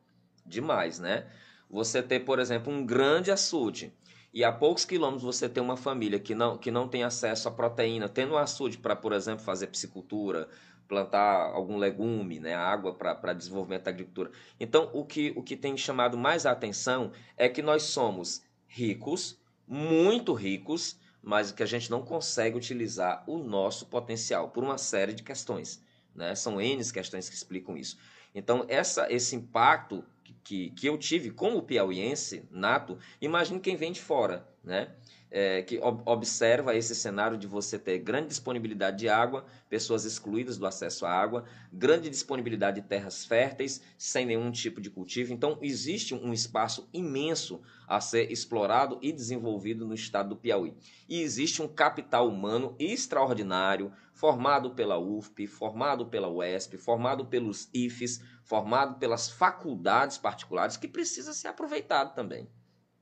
demais, né? Você ter, por exemplo, um grande açude e a poucos quilômetros você tem uma família que não, que não tem acesso à proteína, tendo açude para, por exemplo, fazer piscicultura, plantar algum legume, né, água para desenvolvimento da agricultura. Então, o que, o que tem chamado mais a atenção é que nós somos ricos, muito ricos, mas que a gente não consegue utilizar o nosso potencial por uma série de questões. Né? São N questões que explicam isso. Então, essa, esse impacto que, que eu tive como piauiense nato, imagine quem vem de fora, né? É, que ob observa esse cenário de você ter grande disponibilidade de água, pessoas excluídas do acesso à água, grande disponibilidade de terras férteis, sem nenhum tipo de cultivo. Então, existe um espaço imenso a ser explorado e desenvolvido no estado do Piauí. E existe um capital humano extraordinário, formado pela UFP, formado pela UESP, formado pelos IFES, formado pelas faculdades particulares, que precisa ser aproveitado também.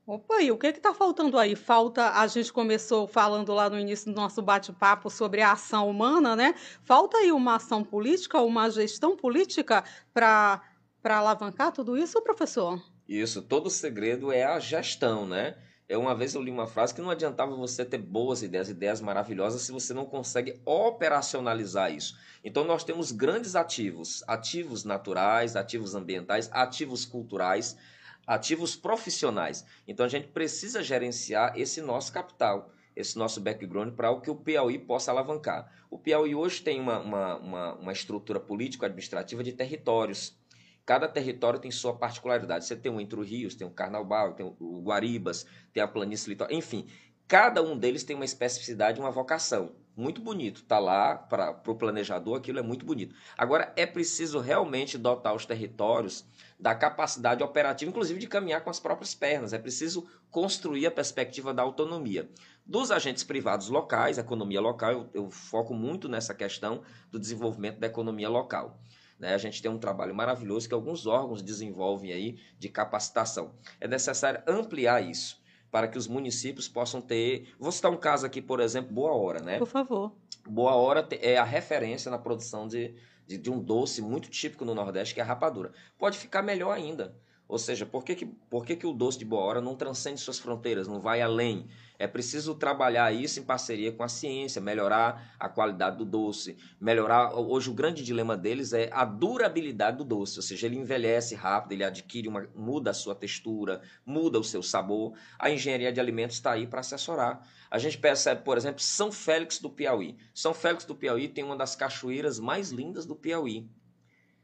Opa, e o que está faltando aí? Falta, a gente começou falando lá no início do nosso bate-papo sobre a ação humana, né? Falta aí uma ação política, uma gestão política para alavancar tudo isso, professor? Isso, todo segredo é a gestão, né? Eu, uma vez eu li uma frase que não adiantava você ter boas ideias, ideias maravilhosas, se você não consegue operacionalizar isso. Então, nós temos grandes ativos, ativos naturais, ativos ambientais, ativos culturais, ativos profissionais. Então, a gente precisa gerenciar esse nosso capital, esse nosso background, para o que o Piauí possa alavancar. O Piauí hoje tem uma, uma, uma, uma estrutura político-administrativa de territórios Cada território tem sua particularidade. Você tem o Entre Rios, tem o Carnaval, tem o Guaribas, tem a planície litoral, enfim. Cada um deles tem uma especificidade, uma vocação. Muito bonito. Está lá para o planejador, aquilo é muito bonito. Agora, é preciso realmente dotar os territórios da capacidade operativa, inclusive de caminhar com as próprias pernas. É preciso construir a perspectiva da autonomia. Dos agentes privados locais, economia local, eu, eu foco muito nessa questão do desenvolvimento da economia local. Né? A gente tem um trabalho maravilhoso que alguns órgãos desenvolvem aí de capacitação. É necessário ampliar isso para que os municípios possam ter. Vou citar um caso aqui, por exemplo, Boa Hora, né? Por favor. Boa Hora é a referência na produção de, de, de, um doce muito típico no Nordeste, que é a rapadura. Pode ficar melhor ainda. Ou seja, por que, que, por que, que o doce de Boa Hora não transcende suas fronteiras, não vai além? É preciso trabalhar isso em parceria com a ciência, melhorar a qualidade do doce, melhorar. Hoje o grande dilema deles é a durabilidade do doce, ou seja, ele envelhece rápido, ele adquire uma, muda a sua textura, muda o seu sabor. A engenharia de alimentos está aí para assessorar. A gente percebe, por exemplo, São Félix do Piauí. São Félix do Piauí tem uma das cachoeiras mais lindas do Piauí.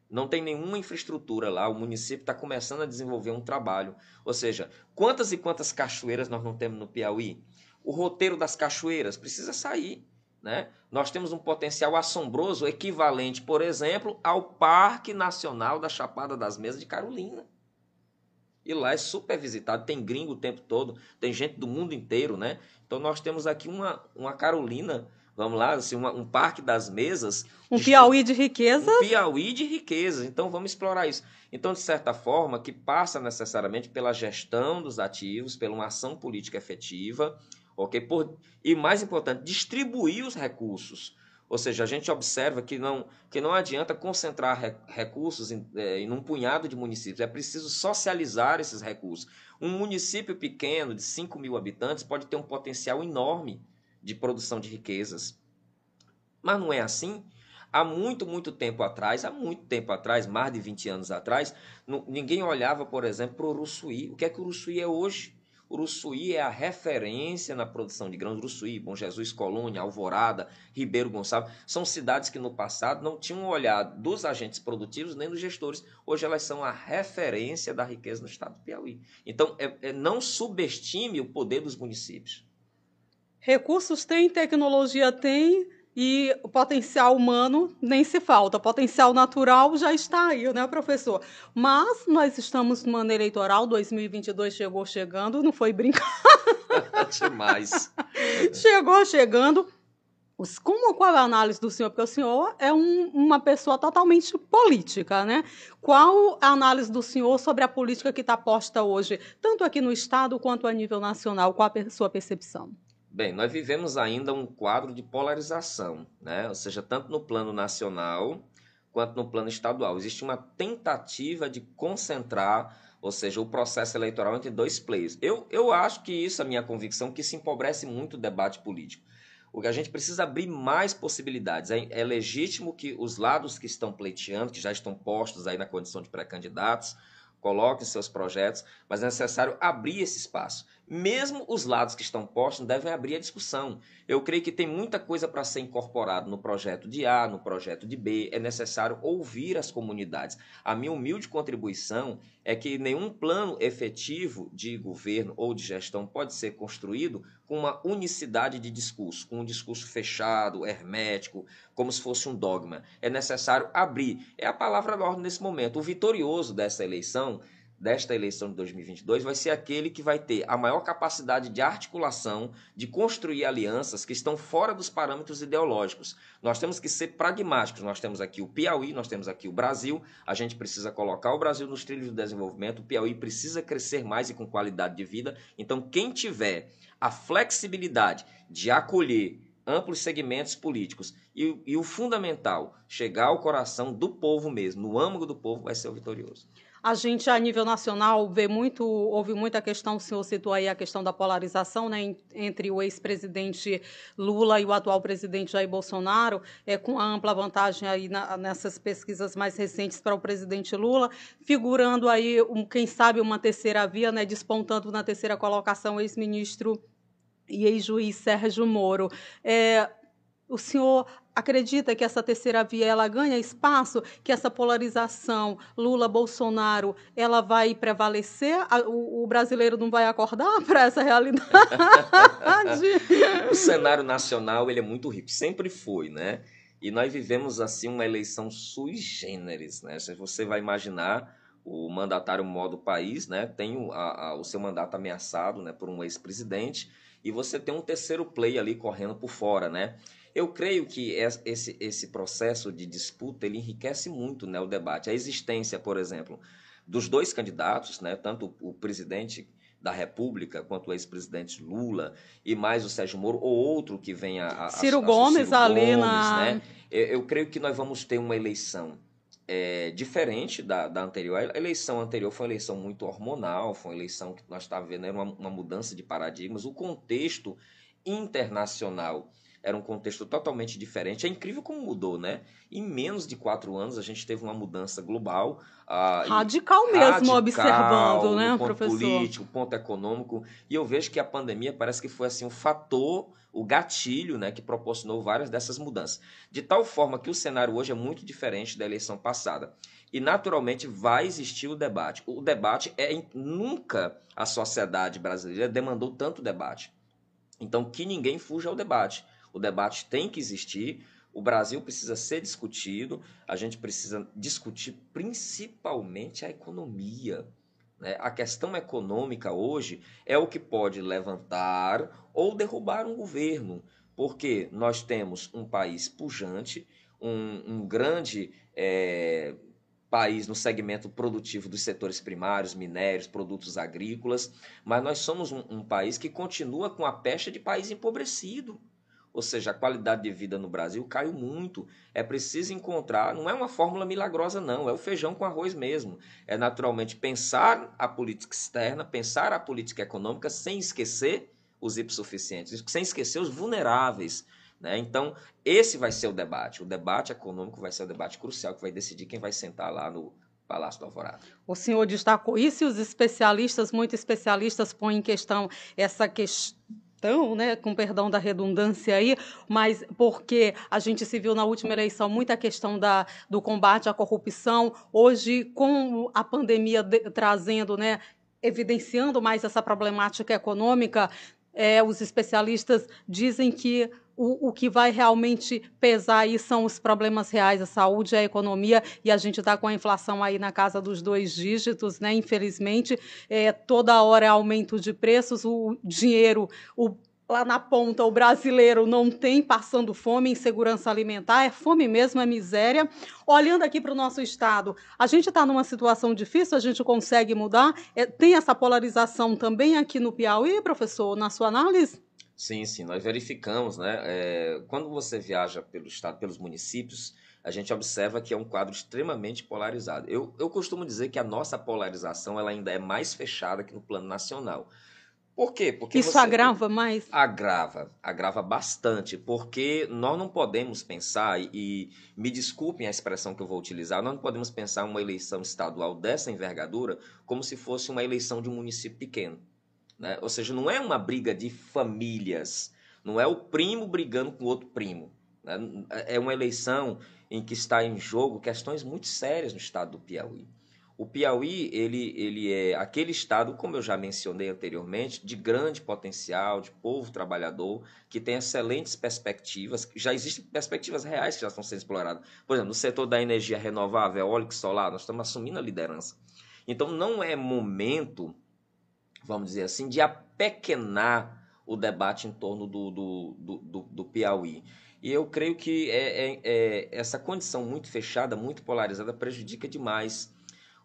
Não tem nenhuma infraestrutura lá, o município está começando a desenvolver um trabalho. Ou seja, quantas e quantas cachoeiras nós não temos no Piauí? O roteiro das cachoeiras precisa sair. Né? Nós temos um potencial assombroso equivalente, por exemplo, ao Parque Nacional da Chapada das Mesas de Carolina. E lá é super visitado, tem gringo o tempo todo, tem gente do mundo inteiro, né? Então nós temos aqui uma, uma Carolina, vamos lá, assim, uma, um parque das mesas. Um de, Piauí de riqueza. Um Piauí de riqueza. Então vamos explorar isso. Então, de certa forma, que passa necessariamente pela gestão dos ativos, pela uma ação política efetiva, ok? Por, e mais importante, distribuir os recursos. Ou seja, a gente observa que não, que não adianta concentrar re, recursos em, é, em um punhado de municípios, é preciso socializar esses recursos. Um município pequeno, de 5 mil habitantes, pode ter um potencial enorme de produção de riquezas. Mas não é assim. Há muito, muito tempo atrás, há muito tempo atrás, mais de 20 anos atrás, ninguém olhava, por exemplo, para o Uruçuí. O que é que o Uruçuí é hoje? Uruçuí é a referência na produção de grãos. Uruçuí, Bom Jesus, Colônia, Alvorada, Ribeiro Gonçalves, são cidades que no passado não tinham olhado dos agentes produtivos nem dos gestores. Hoje elas são a referência da riqueza no estado do Piauí. Então, é, é, não subestime o poder dos municípios. Recursos tem, tecnologia tem, e o potencial humano nem se falta, o potencial natural já está aí, né, professor? Mas nós estamos no ano eleitoral, 2022 chegou chegando, não foi brincar. Demais. chegou chegando. Como, qual é a análise do senhor? Porque o senhor é um, uma pessoa totalmente política, né? Qual a análise do senhor sobre a política que está posta hoje, tanto aqui no Estado quanto a nível nacional? Qual a sua percepção? Bem, nós vivemos ainda um quadro de polarização, né? ou seja, tanto no plano nacional quanto no plano estadual. Existe uma tentativa de concentrar, ou seja, o processo eleitoral entre dois players. Eu, eu acho que isso, é a minha convicção, que se empobrece muito o debate político. O que a gente precisa abrir mais possibilidades. É, é legítimo que os lados que estão pleiteando, que já estão postos aí na condição de pré-candidatos, coloquem seus projetos, mas é necessário abrir esse espaço. Mesmo os lados que estão postos devem abrir a discussão. Eu creio que tem muita coisa para ser incorporado no projeto de A, no projeto de B. É necessário ouvir as comunidades. A minha humilde contribuição é que nenhum plano efetivo de governo ou de gestão pode ser construído com uma unicidade de discurso, com um discurso fechado, hermético, como se fosse um dogma. É necessário abrir. É a palavra da ordem nesse momento. O vitorioso dessa eleição desta eleição de 2022 vai ser aquele que vai ter a maior capacidade de articulação, de construir alianças que estão fora dos parâmetros ideológicos. Nós temos que ser pragmáticos. Nós temos aqui o Piauí, nós temos aqui o Brasil. A gente precisa colocar o Brasil nos trilhos do desenvolvimento. O Piauí precisa crescer mais e com qualidade de vida. Então, quem tiver a flexibilidade de acolher amplos segmentos políticos e, e o fundamental, chegar ao coração do povo mesmo, no âmago do povo, vai ser o vitorioso. A gente, a nível nacional, vê muito, houve muita questão, o senhor citou aí a questão da polarização né, entre o ex-presidente Lula e o atual presidente Jair Bolsonaro, é, com a ampla vantagem aí na, nessas pesquisas mais recentes para o presidente Lula, figurando aí, um, quem sabe, uma terceira via, né, despontando na terceira colocação o ex-ministro e ex-juiz Sérgio Moro. É, o senhor acredita que essa terceira via ela ganha espaço, que essa polarização Lula-Bolsonaro ela vai prevalecer? O, o brasileiro não vai acordar para essa realidade? o cenário nacional ele é muito rico, sempre foi, né? E nós vivemos assim uma eleição sui generis, né? Você vai imaginar o mandatário modo país, né? Tem o, a, a, o seu mandato ameaçado, né? Por um ex-presidente e você tem um terceiro play ali correndo por fora, né? Eu creio que esse, esse processo de disputa ele enriquece muito né, o debate. A existência, por exemplo, dos dois candidatos, né, tanto o presidente da República, quanto o ex-presidente Lula, e mais o Sérgio Moro, ou outro que venha a, Ciro a, a, Gomes Ciro ali Gomes, na. Né? Eu, eu, creio que nós vamos ter uma eleição é, diferente da, da anterior. A eleição anterior foi uma eleição muito hormonal, foi uma eleição que nós estávamos vendo, era uma, uma mudança de paradigmas. O contexto internacional era um contexto totalmente diferente. É incrível como mudou, né? Em menos de quatro anos a gente teve uma mudança global. Uh, radical mesmo, radical, observando, né, ponto professor? político, ponto econômico. E eu vejo que a pandemia parece que foi assim um fator, o gatilho, né, que proporcionou várias dessas mudanças. De tal forma que o cenário hoje é muito diferente da eleição passada. E naturalmente vai existir o debate. O debate é nunca a sociedade brasileira demandou tanto debate. Então que ninguém fuja ao debate O debate tem que existir. O Brasil precisa ser discutido. A gente precisa discutir principalmente a economia. Né? A questão econômica hoje é o que pode levantar ou derrubar um governo, porque nós temos um país pujante, um, um grande é, país no segmento produtivo dos setores primários, minérios, produtos agrícolas, mas nós somos um, um país que continua com a pecha de país empobrecido. Ou seja, a qualidade de vida no Brasil caiu muito. É preciso encontrar, não é uma fórmula milagrosa, não, é o feijão com arroz mesmo. É naturalmente pensar a política externa, pensar a política econômica sem esquecer os hipossuficientes, sem esquecer os vulneráveis. Né? Então, esse vai ser o debate. O debate econômico vai ser o debate crucial que vai decidir quem vai sentar lá no Palácio do Alvorada. O senhor destacou isso e os especialistas, muitos especialistas, põem em questão essa questão questão, né, com perdão da redundância aí, mas porque a gente se viu na última eleição muita questão da, do combate à corrupção, hoje com a pandemia de, trazendo, né, evidenciando mais essa problemática econômica, é, os especialistas dizem que o, o, que vai realmente pesar aí são os problemas reais, a saúde, a economia, e a gente está com a inflação aí na casa dos dois dígitos, né? Infelizmente, é, toda hora é aumento de preços, o dinheiro, o lá na ponta o brasileiro não tem passando fome, insegurança alimentar, é fome mesmo, é miséria. Olhando aqui para o nosso estado, a gente está numa situação difícil, a gente consegue mudar. É, tem essa polarização também aqui no Piauí, professor, na sua análise? Sim, sim, nós verificamos, né? É, quando você viaja pelo estado, pelos municípios, a gente observa que é um quadro extremamente polarizado. Eu, eu costumo dizer que a nossa polarização ela ainda é mais fechada que no plano nacional. Por quê? Porque isso agrava mais? Agrava, agrava bastante, porque nós não podemos pensar, e me desculpem a expressão que eu vou utilizar, nós não podemos pensar uma eleição estadual dessa envergadura como se fosse uma eleição de um município pequeno. Né? Ou seja, não é uma briga de famílias, não é o primo brigando com outro primo. Né? É uma eleição em que está em jogo questões muito sérias no estado do Piauí. O Piauí, ele, ele é aquele estado, como eu já mencionei anteriormente, de grande potencial, de povo trabalhador, que tem excelentes perspectivas, já existem perspectivas reais que já estão sendo exploradas. Por exemplo, no setor da energia renovável, eólica e solar, nós estamos assumindo a liderança. Então, não é momento vamos dizer assim, de apequenar o debate em torno do, do, do, do, do Piauí. E eu creio que é, é, é, essa condição muito fechada, muito polarizada, prejudica demais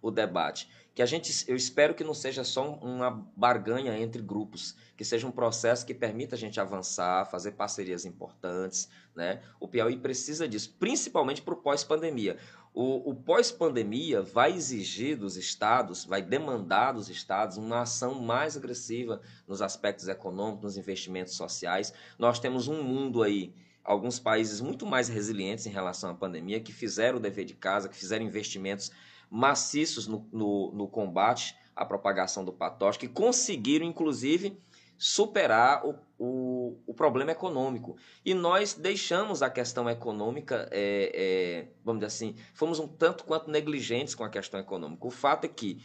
o debate. Que a gente, eu espero que não seja só uma barganha entre grupos, que seja um processo que permita a gente avançar, fazer parcerias importantes. Né? O Piauí precisa disso, principalmente para o pós-pandemia. O, o pós-pandemia vai exigir dos estados, vai demandar dos estados uma ação mais agressiva nos aspectos econômicos, nos investimentos sociais. Nós temos um mundo aí, alguns países muito mais resilientes em relação à pandemia, que fizeram o dever de casa, que fizeram investimentos maciços no, no, no combate à propagação do patógeno, que conseguiram, inclusive, superar o, o, o, problema econômico. E nós deixamos a questão econômica, é, é, vamos dizer assim, fomos um tanto quanto negligentes com a questão econômica. O fato é que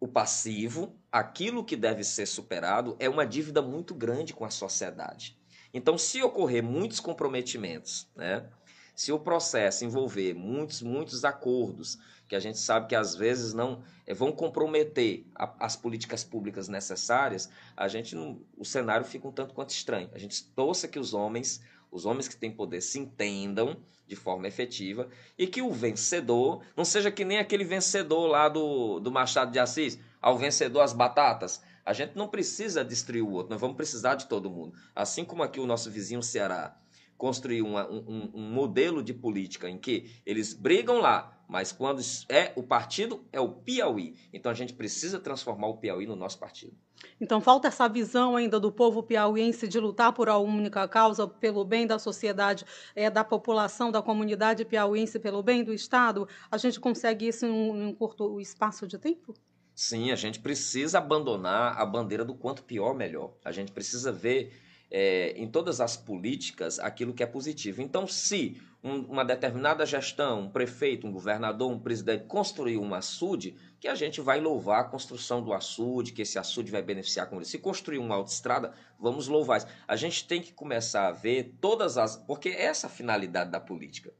o passivo, aquilo que deve ser superado, é uma dívida muito grande com a sociedade. Então, se ocorrer muitos comprometimentos, né, se o processo envolver muitos, muitos acordos, que a gente sabe que às vezes não é, vão comprometer a, as políticas públicas necessárias, a gente não, o cenário fica um tanto quanto estranho. A gente torça que os homens, os homens que têm poder, se entendam de forma efetiva e que o vencedor não seja que nem aquele vencedor lá do, do Machado de Assis, ao vencedor as batatas. A gente não precisa destruir o outro, nós vamos precisar de todo mundo. Assim como aqui o nosso vizinho Ceará construir uma, um, um modelo de política em que eles brigam lá, mas quando é o partido, é o Piauí. Então a gente precisa transformar o Piauí no nosso partido. Então falta essa visão ainda do povo piauiense de lutar por uma única causa, pelo bem da sociedade, é, da população, da comunidade piauiense, pelo bem do Estado. A gente consegue isso em um, em um curto espaço de tempo? Sim, a gente precisa abandonar a bandeira do quanto pior, melhor. A gente precisa ver é, em todas as políticas aquilo que é positivo. Então, se um, uma determinada gestão, um prefeito, um governador, um presidente construiu um açude, que a gente vai louvar a construção do açude, que esse açude vai beneficiar a comunidade. Se construir uma autoestrada, vamos louvar isso. A gente tem que começar a ver todas as. Porque é essa a finalidade da política.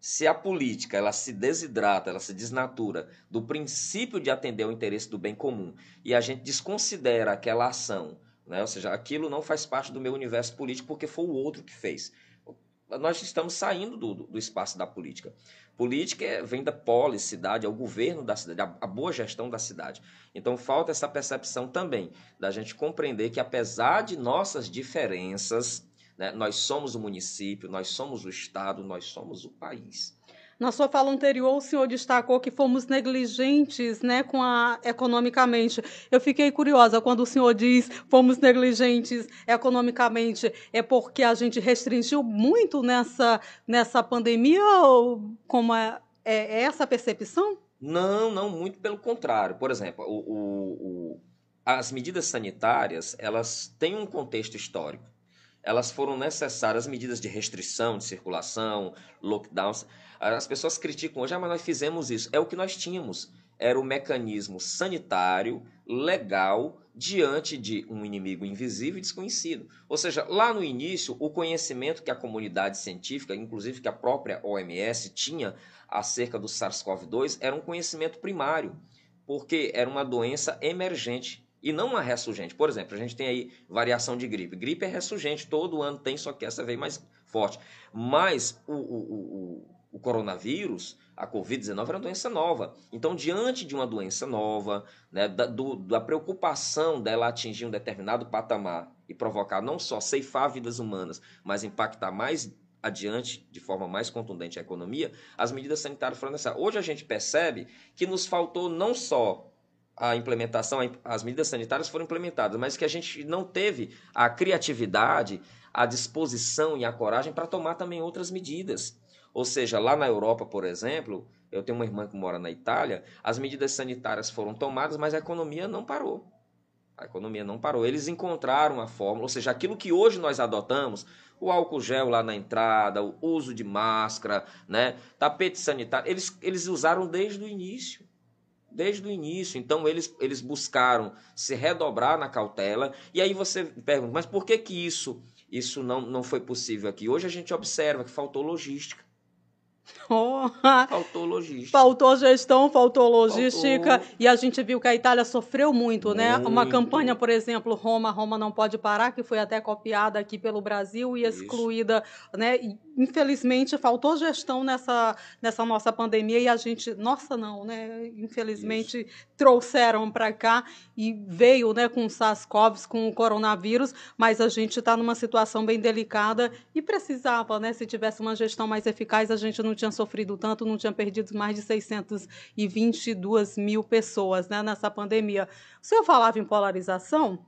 Se a política ela se desidrata, ela se desnatura do princípio de atender ao interesse do bem comum e a gente desconsidera aquela ação né? Ou seja, aquilo não faz parte do meu universo político porque foi o outro que fez. Nós estamos saindo do, do espaço da política. Política é, vem da polis, cidade, é o governo da cidade, a, a boa gestão da cidade. Então falta essa percepção também da gente compreender que apesar de nossas diferenças, né, nós somos o município, nós somos o estado, nós somos o país. Na sua fala anterior, o senhor destacou que fomos negligentes né, com a, economicamente. Eu fiquei curiosa quando o senhor diz fomos negligentes economicamente. É porque a gente restringiu muito nessa, nessa pandemia? Ou como é, é, é essa a percepção? Não, não, muito pelo contrário. Por exemplo, o, o, o, as medidas sanitárias elas têm um contexto histórico elas foram necessárias, medidas de restrição de circulação, lockdowns. As pessoas criticam hoje, ah, mas nós fizemos isso. É o que nós tínhamos. Era o mecanismo sanitário, legal, diante de um inimigo invisível e desconhecido. Ou seja, lá no início, o conhecimento que a comunidade científica, inclusive que a própria OMS tinha acerca do SARS-CoV-2, era um conhecimento primário, porque era uma doença emergente e não uma ressurgente. Por exemplo, a gente tem aí variação de gripe. Gripe é ressurgente, todo ano tem, só que essa veio mais forte. Mas o, o, o, o coronavírus, a Covid-19, era uma doença nova. Então, diante de uma doença nova, né, da, do, da preocupação dela atingir um determinado patamar e provocar não só ceifar vidas humanas, mas impactar mais adiante, de forma mais contundente a economia, as medidas sanitárias foram necessárias. Hoje a gente percebe que nos faltou não só a implementação, as medidas sanitárias foram implementadas, mas que a gente não teve a criatividade, a disposição e a coragem para tomar também outras medidas. Ou seja, lá na Europa, por exemplo, eu tenho uma irmã que mora na Itália, as medidas sanitárias foram tomadas, mas a economia não parou. A economia não parou. Eles encontraram a fórmula, ou seja, aquilo que hoje nós adotamos, o álcool gel lá na entrada, o uso de máscara, né, tapete sanitário, eles, eles usaram desde o início desde o início. Então eles, eles buscaram se redobrar na cautela. E aí você pergunta, mas por que que isso isso não, não foi possível aqui? Hoje a gente observa que faltou logística. Oh, faltou logística. Faltou gestão, faltou logística. Faltou... E a gente viu que a Itália sofreu muito, muito, né? Uma campanha, por exemplo, Roma, Roma não pode parar, que foi até copiada aqui pelo Brasil e Isso. excluída, né? E, infelizmente, faltou gestão nessa, nessa nossa pandemia e a gente, nossa, não, né? Infelizmente, Isso. trouxeram para cá e veio, né, com o SARS-CoV, com o coronavírus, mas a gente está numa situação bem delicada e precisava, né? Se tivesse uma gestão mais eficaz, a gente não tinha sofrido tanto, não tinha perdido mais de 622 mil pessoas né, nessa pandemia. O senhor falava em polarização?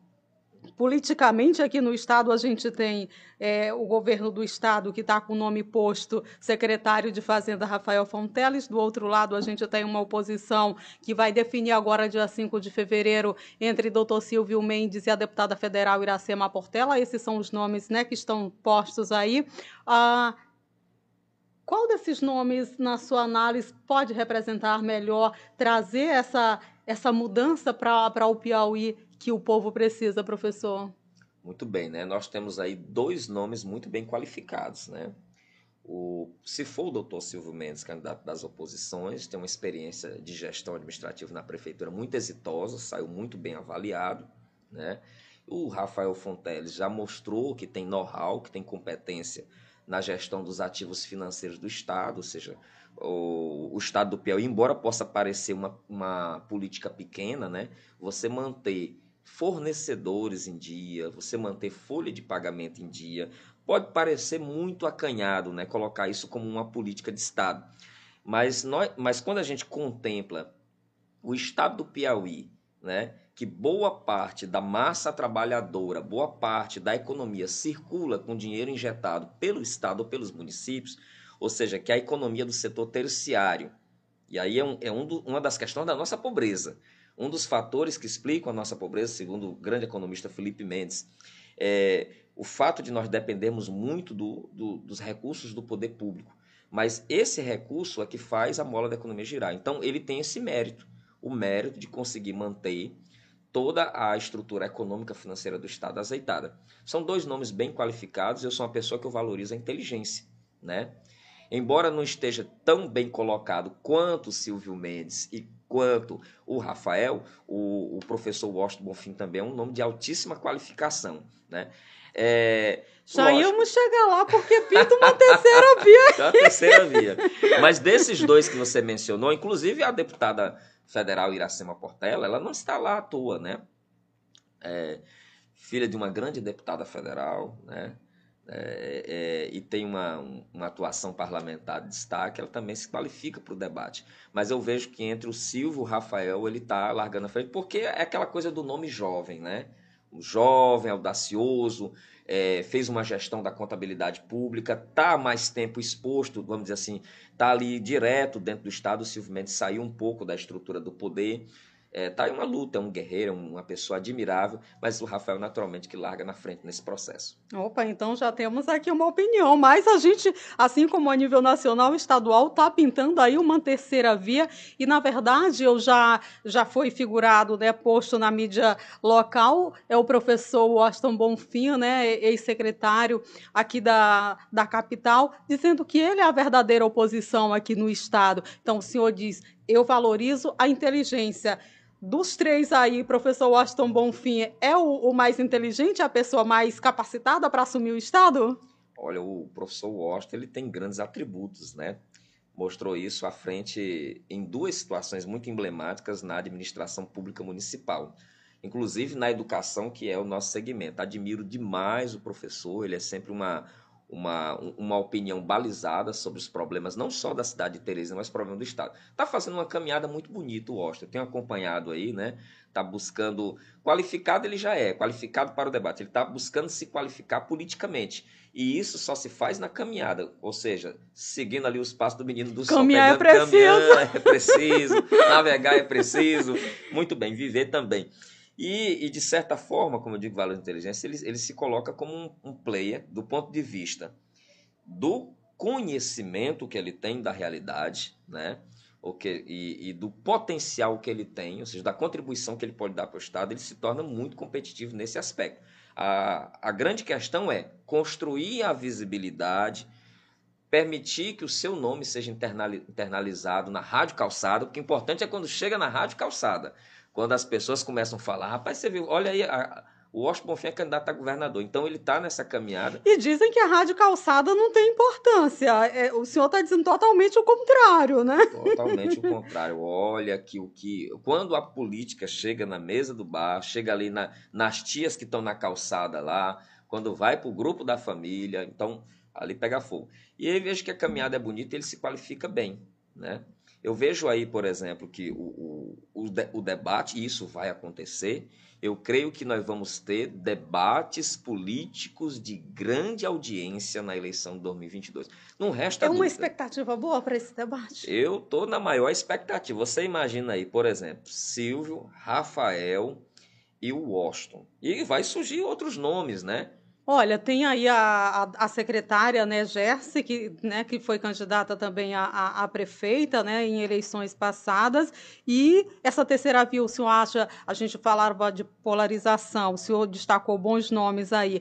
Politicamente, aqui no Estado, a gente tem é, o governo do Estado, que está com o nome posto secretário de Fazenda Rafael Fonteles. Do outro lado, a gente tem uma oposição que vai definir agora, dia 5 de fevereiro, entre doutor Silvio Mendes e a deputada federal Iracema Portela. Esses são os nomes né, que estão postos aí. Ah, qual desses nomes, na sua análise, pode representar melhor, trazer essa, essa mudança para o Piauí que o povo precisa, professor? Muito bem, né? Nós temos aí dois nomes muito bem qualificados, né? O, se for o doutor Silvio Mendes, candidato das oposições, tem uma experiência de gestão administrativa na prefeitura muito exitosa, saiu muito bem avaliado, né? O Rafael Fonteles já mostrou que tem know-how, que tem competência na gestão dos ativos financeiros do Estado, ou seja, o, o Estado do Piauí, embora possa parecer uma, uma política pequena, né, você manter fornecedores em dia, você manter folha de pagamento em dia, pode parecer muito acanhado, né, colocar isso como uma política de Estado. Mas, nós, mas quando a gente contempla o Estado do Piauí, né, que boa parte da massa trabalhadora, boa parte da economia circula com dinheiro injetado pelo Estado ou pelos municípios, ou seja, que a economia do setor terciário, e aí é, um, é um do, uma das questões da nossa pobreza. Um dos fatores que explicam a nossa pobreza, segundo o grande economista Felipe Mendes, é o fato de nós dependermos muito do, do, dos recursos do poder público. Mas esse recurso é que faz a mola da economia girar. Então, ele tem esse mérito, o mérito de conseguir manter toda a estrutura econômica financeira do Estado azeitada. São dois nomes bem qualificados, eu sou uma pessoa que eu valorizo a inteligência, né? Embora não esteja tão bem colocado quanto o Silvio Mendes e quanto o Rafael, o, o professor Washington Bonfim também é um nome de altíssima qualificação, né? É, Já lógico... íamos chegar lá porque pinta uma terceira via. uma terceira via. Mas desses dois que você mencionou, inclusive a deputada federal Iracema Portela, ela não está lá à toa, né? É, filha de uma grande deputada federal, né? É, é, e tem uma, uma atuação parlamentar de destaque, ela também se qualifica para o debate. Mas eu vejo que entre o Silvio e o Rafael, ele está largando a frente, porque é aquela coisa do nome jovem, né? O jovem, audacioso, é, fez uma gestão da contabilidade pública, está mais tempo exposto, vamos dizer assim, está ali direto dentro do Estado. O Silvio Mendes saiu um pouco da estrutura do poder. É, tá em uma luta, é um guerreiro, uma pessoa admirável, mas o Rafael naturalmente que larga na frente nesse processo. Opa, então já temos aqui uma opinião, mas a gente, assim como a nível nacional estadual, está pintando aí uma terceira via e na verdade eu já já foi figurado, né, posto na mídia local, é o professor Washington Bonfim, né, ex-secretário aqui da, da capital, dizendo que ele é a verdadeira oposição aqui no estado. Então o senhor diz, eu valorizo a inteligência dos três aí, professor Washington Bonfim é o, o mais inteligente, a pessoa mais capacitada para assumir o Estado? Olha, o professor Washington ele tem grandes atributos, né? Mostrou isso à frente em duas situações muito emblemáticas na administração pública municipal. Inclusive na educação, que é o nosso segmento. Admiro demais o professor, ele é sempre uma, uma, uma opinião balizada sobre os problemas, não só da cidade de Teresina, mas problemas do Estado. Está fazendo uma caminhada muito bonita o Oster. Tenho acompanhado aí, né? Está buscando. Qualificado ele já é, qualificado para o debate. Ele está buscando se qualificar politicamente. E isso só se faz na caminhada, ou seja, seguindo ali os passos do menino do Caminhar sol. Caminhar é preciso. é preciso, navegar é preciso. Muito bem, viver também. E, e, de certa forma, como eu digo, valor de inteligência, ele, ele se coloca como um, um player do ponto de vista do conhecimento que ele tem da realidade, né? O que, e, e, do potencial que ele tem, ou seja, da contribuição que ele pode dar para o Estado, ele se torna muito competitivo nesse aspecto. A, a grande questão é construir a visibilidade, permitir que o seu nome seja internalizado na rádio calçada, porque o importante é quando chega na rádio calçada. Quando as pessoas começam a falar, rapaz, você viu, olha aí, a, o Washington Bonfim é candidato a governador, então ele está nessa caminhada. E dizem que a rádio calçada não tem importância. É, o senhor está dizendo totalmente o contrário, né? Totalmente o contrário. Olha que o que. Quando a política chega na mesa do bar, chega ali na, nas tias que estão na calçada lá, quando vai para o grupo da família, então ali pega fogo. E aí vejo que a caminhada é bonita e ele se qualifica bem, né? Eu vejo aí, por exemplo, que o, o, o, de, o debate, e isso vai acontecer, eu creio que nós vamos ter debates políticos de grande audiência na eleição de 2022. Não resta É uma dúvida. expectativa boa para esse debate? Eu estou na maior expectativa. Você imagina aí, por exemplo, Silvio, Rafael e o Washington. E vai surgir outros nomes, né? Olha, tem aí a, a, a, secretária, né, Gerce, que, né, que foi candidata também a, a, a, prefeita, né, em eleições passadas, e essa terceira via, o senhor acha, a gente falava de polarização, o senhor destacou bons nomes aí,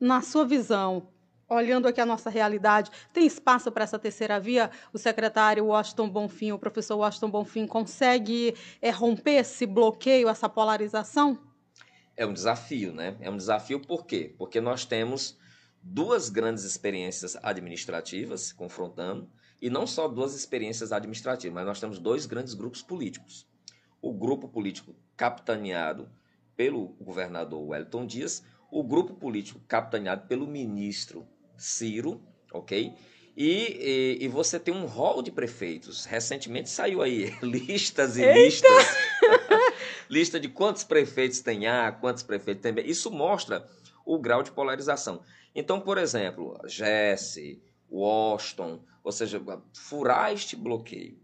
na sua visão, olhando aqui a nossa realidade, tem espaço para essa terceira via? O secretário Washington Bonfim, o professor Washington Bonfim, consegue é, romper esse bloqueio, essa polarização? É um desafio, né? É um desafio por quê? Porque nós temos duas grandes experiências administrativas confrontando, e não só duas experiências administrativas, mas nós temos dois grandes grupos políticos. O grupo político capitaneado pelo governador Wellington Dias, o grupo político capitaneado pelo ministro Ciro, ok? E, e, e, você tem um rol de prefeitos. Recentemente saiu aí listas e Eita! listas. Lista de quantos prefeitos tem A, quantos prefeitos tem B. Isso mostra o grau de polarização. Então, por exemplo, Jesse, Washington, ou seja, furar este bloqueio,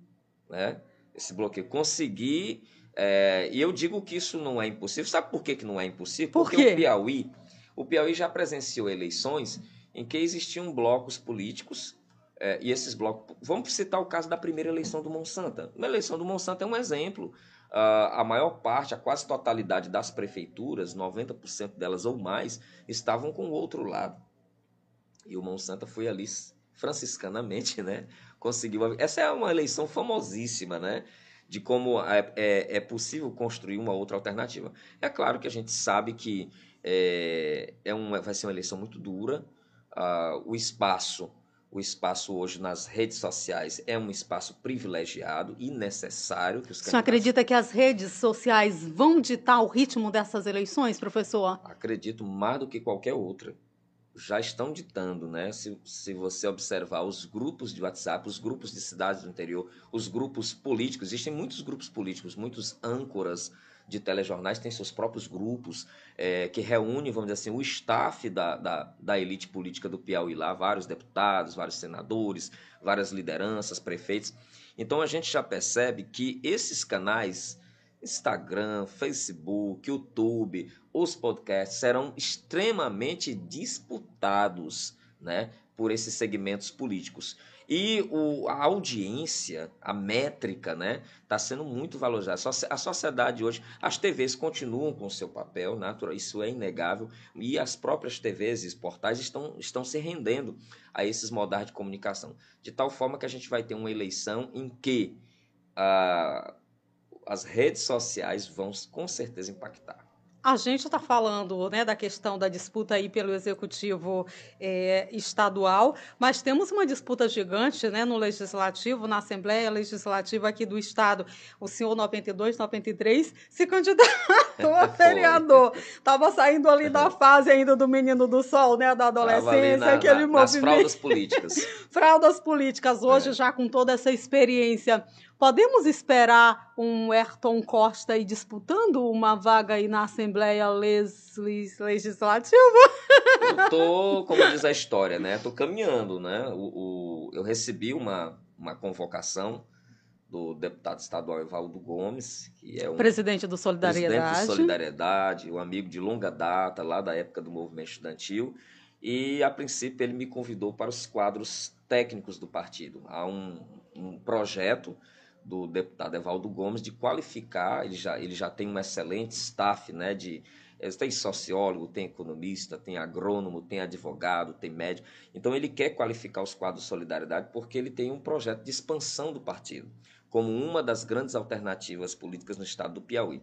né? Esse bloqueio, conseguir. É, e eu digo que isso não é impossível. Sabe por que, que não é impossível? Por Porque o Piauí, O Piauí já presenciou eleições em que existiam blocos políticos é, e esses blocos. Vamos citar o caso da primeira eleição do Monsanto. A eleição do Monsanto é um exemplo. Uh, a maior parte, a quase totalidade das prefeituras, 90% delas ou mais, estavam com o outro lado. E o Monsanto foi ali franciscanamente, né? Conseguiu. Essa é uma eleição famosíssima, né? De como é, é, é possível construir uma outra alternativa. É claro que a gente sabe que é, é uma, vai ser uma eleição muito dura. Uh, o espaço o espaço hoje nas redes sociais é um espaço privilegiado e necessário. Que os candidatos... Você acredita que as redes sociais vão ditar o ritmo dessas eleições, professor? Acredito mais do que qualquer outra. Já estão ditando, né? Se, se você observar os grupos de WhatsApp, os grupos de cidades do interior, os grupos políticos, existem muitos grupos políticos, muitos âncoras de telejornais têm seus próprios grupos é, que reúnem, vamos dizer assim, o staff da, da, da elite política do Piauí lá, vários deputados, vários senadores, várias lideranças, prefeitos. Então a gente já percebe que esses canais, Instagram, Facebook, YouTube, os podcasts serão extremamente disputados, né, por esses segmentos políticos. E o, a audiência, a métrica, né, está sendo muito valorizada. A sociedade hoje, as TVs continuam com o seu papel, natural, isso é inegável, e as próprias TVs e portais estão, estão se rendendo a esses modais de comunicação. De tal forma que a gente vai ter uma eleição em que ah, as redes sociais vão com certeza impactar. A gente está falando né, da questão da disputa aí pelo executivo é, estadual, mas temos uma disputa gigante né, no legislativo, na Assembleia Legislativa aqui do Estado. O senhor 92, 93 se candidatou a vereador. Estava saindo ali da fase ainda do menino do sol, né, da adolescência, na, aquele na, movimento. Nas fraldas políticas. fraldas políticas. Hoje, é. já com toda essa experiência Podemos esperar um Ayrton Costa aí disputando uma vaga aí na Assembleia Legislativa? Eu tô, como diz a história, né? Tô caminhando, né? O, o, eu recebi uma, uma convocação do deputado estadual Evaldo Gomes, que é um presidente do Solidariedade, presidente do Solidariedade, um amigo de longa data lá da época do movimento estudantil, e a princípio ele me convidou para os quadros técnicos do partido. Há um, um projeto do deputado Evaldo Gomes de qualificar, ele já, ele já tem um excelente staff, né, de, tem sociólogo, tem economista, tem agrônomo, tem advogado, tem médico. Então ele quer qualificar os quadros de solidariedade porque ele tem um projeto de expansão do partido, como uma das grandes alternativas políticas no estado do Piauí.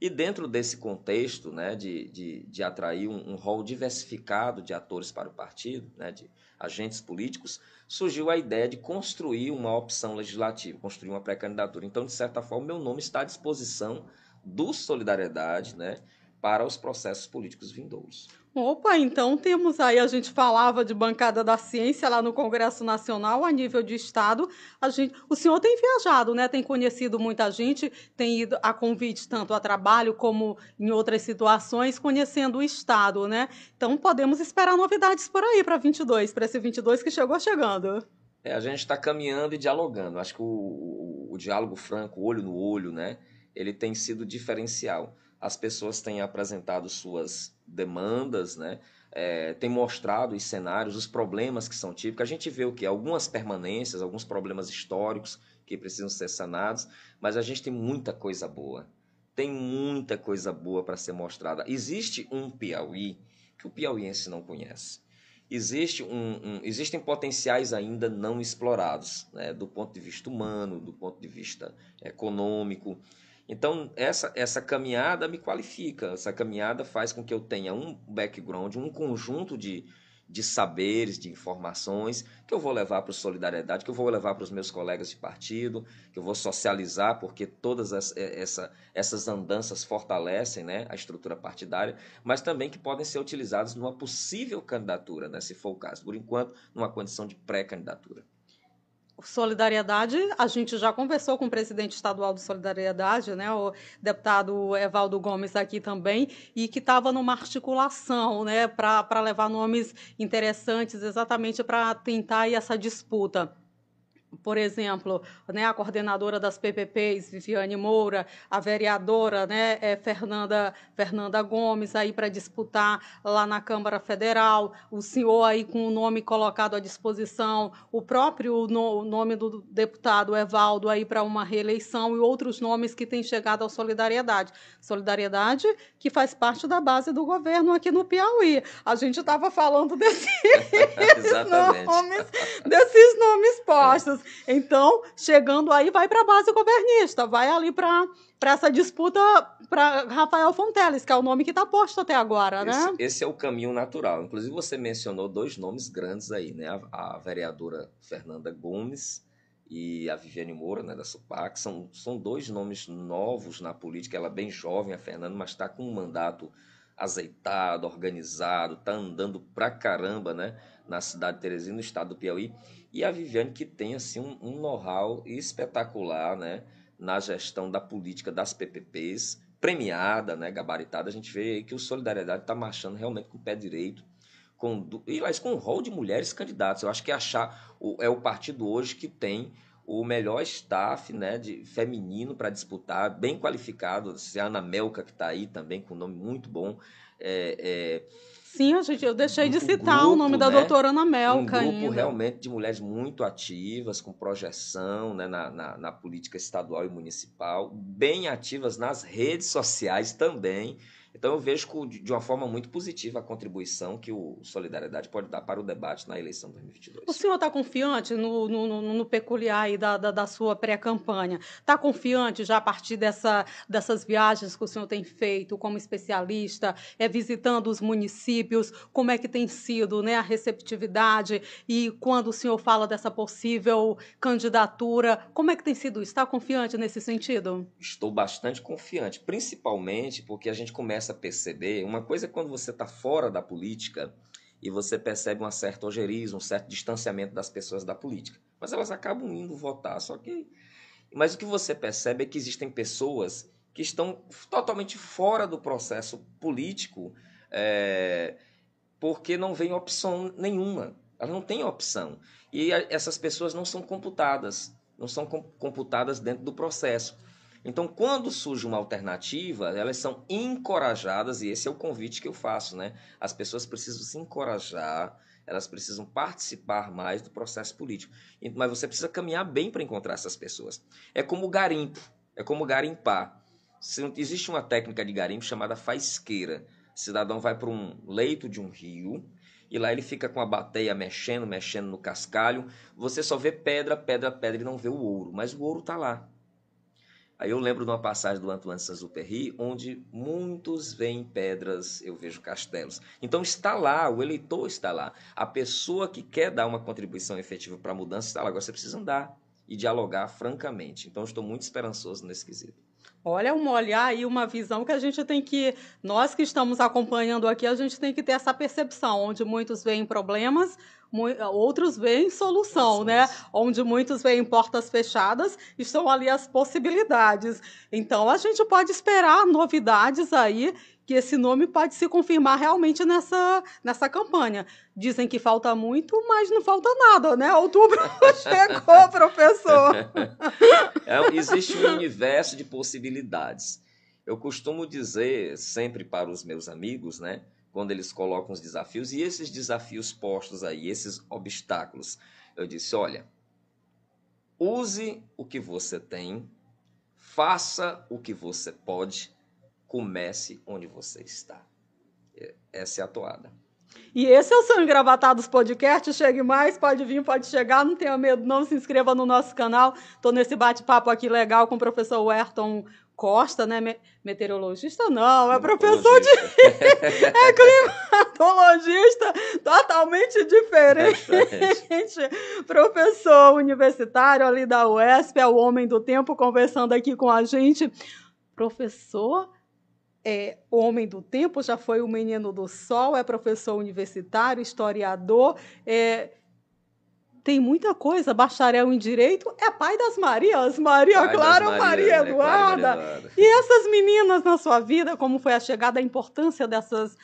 E dentro desse contexto né, de, de, de atrair um, um rol diversificado de atores para o partido, né, de agentes políticos, surgiu a ideia de construir uma opção legislativa, construir uma pré-candidatura. Então, de certa forma, meu nome está à disposição do Solidariedade né, para os processos políticos vindouros. Opa, então temos aí, a gente falava de bancada da ciência lá no Congresso Nacional, a nível de Estado. A gente, o senhor tem viajado, né? Tem conhecido muita gente, tem ido a convite tanto a trabalho como em outras situações, conhecendo o Estado, né? Então podemos esperar novidades por aí para 22, para esse 22 que chegou chegando. É, a gente está caminhando e dialogando. Acho que o, o, o diálogo franco, olho no olho, né? Ele tem sido diferencial as pessoas têm apresentado suas demandas, né? É, tem mostrado os cenários, os problemas que são típicos. A gente vê o que? Algumas permanências, alguns problemas históricos que precisam ser sanados, mas a gente tem muita coisa boa. Tem muita coisa boa para ser mostrada. Existe um Piauí que o piauiense não conhece. Existe um, um, existem potenciais ainda não explorados, né? do ponto de vista humano, do ponto de vista econômico. Então, essa, essa caminhada me qualifica, essa caminhada faz com que eu tenha um background, um conjunto de, de saberes, de informações que eu vou levar para o Solidariedade, que eu vou levar para os meus colegas de partido, que eu vou socializar, porque todas as, essa, essas andanças fortalecem né, a estrutura partidária, mas também que podem ser utilizadas numa possível candidatura, né, se for o caso, por enquanto, numa condição de pré-candidatura. Solidariedade, a gente já conversou com o presidente estadual do Solidariedade, né, o deputado Evaldo Gomes aqui também, e que estava numa articulação né, para levar nomes interessantes exatamente para tentar essa disputa. Por exemplo, né, a coordenadora das PPPs, Viviane Moura, a vereadora né, é Fernanda, Fernanda Gomes, aí para disputar lá na Câmara Federal, o senhor aí com o nome colocado à disposição, o próprio no, nome do deputado Evaldo aí para uma reeleição e outros nomes que têm chegado ao Solidariedade. Solidariedade que faz parte da base do governo aqui no Piauí. A gente estava falando desses nomes, desses nomes postos. Então, chegando aí, vai para a base governista, vai ali para para essa disputa para Rafael Fonteles, que é o nome que está posto até agora, né? Esse, esse, é o caminho natural. Inclusive, você mencionou dois nomes grandes aí, né? A, a vereadora Fernanda Gomes e a Viviane Moura, né, da SUPAC, são, são dois nomes novos na política. Ela é bem jovem, a Fernanda, mas está com um mandato azeitado, organizado, está andando pra caramba, né? Na cidade de Teresina, no estado do Piauí. E a Viviane, que tem assim, um, um know-how espetacular né, na gestão da política das PPPs, premiada, né, gabaritada. A gente vê que o Solidariedade está marchando realmente com o pé direito. Com, e mas com um rol de mulheres candidatas. Eu acho que achar é o partido hoje que tem o melhor staff né, de feminino para disputar, bem qualificado. A Ana Melka, que está aí também, com um nome muito bom. É, é, Sim, gente, eu deixei de citar grupo, o nome da né? doutora Ana Melka. Um grupo ainda. realmente de mulheres muito ativas, com projeção né, na, na, na política estadual e municipal, bem ativas nas redes sociais também. Então eu vejo de uma forma muito positiva a contribuição que o Solidariedade pode dar para o debate na eleição de 2022. O senhor está confiante no, no, no, peculiar da, da, da sua pré-campanha? Está confiante já a partir dessa, dessas viagens que o senhor tem feito como especialista, é, visitando os municípios? Como é que tem sido né, a receptividade? E quando o senhor fala dessa possível candidatura, como é que tem sido isso? Está confiante nesse sentido? Estou bastante confiante, principalmente porque a gente começa começa a perceber, uma coisa é quando você está fora da política e você percebe um certo ogerismo, um certo distanciamento das pessoas da política. Mas elas acabam indo votar, só que... Mas o que você percebe é que existem pessoas que estão totalmente fora do processo político é, porque não vem opção nenhuma. Elas não têm opção. E essas pessoas não são computadas, não são computadas dentro do processo. Então, quando surge uma alternativa, elas são encorajadas, e esse é o convite que eu faço, né? As pessoas precisam se encorajar, elas precisam participar mais do processo político. Mas você precisa caminhar bem para encontrar essas pessoas. É como garimpo, é como garimpar. Existe uma técnica de garimpo chamada faisqueira. O cidadão vai para um leito de um rio, e lá ele fica com a bateia mexendo, mexendo no cascalho. Você só vê pedra, pedra, pedra e não vê o ouro, mas o ouro está lá. Aí eu lembro de uma passagem do Antoine Saint-Exupéry, onde muitos veem pedras, eu vejo castelos. Então está lá, o eleitor está lá. A pessoa que quer dar uma contribuição efetiva para a mudança está lá. Agora você precisa andar e dialogar francamente. Então estou muito esperançoso nesse quesito. Olha, um olhar e uma visão que a gente tem que, nós que estamos acompanhando aqui, a gente tem que ter essa percepção, onde muitos veem problemas, outros veem solução, né? Onde muitos veem portas fechadas, estão ali as possibilidades. Então a gente pode esperar novidades aí que esse nome pode se confirmar realmente nessa, nessa campanha. Dizem que falta muito, mas não falta nada, né? Outubro chegou, professor. É, existe um universo de possibilidades. Eu costumo dizer sempre para os meus amigos, né? quando eles colocam os desafios, e esses desafios postos aí, esses obstáculos, eu disse: olha, use o que você tem, faça o que você pode, comece onde você está. Essa é a toada. E esse é o seu Engravatados Podcast. Chegue mais, pode vir, pode chegar, não tenha medo, não se inscreva no nosso canal. Estou nesse bate-papo aqui legal com o professor Werton Costa, né? Meteorologista não, é professor de. é climatologista, totalmente diferente. É professor universitário ali da UESP, é o homem do tempo, conversando aqui com a gente. Professor é homem do tempo, já foi o menino do sol, é professor universitário, historiador, é tem muita coisa. Bacharel em Direito é pai das Marias, Maria pai Clara, Maria, Maria, né? Eduarda. Maria Eduarda. E essas meninas na sua vida, como foi a chegada, a importância dessas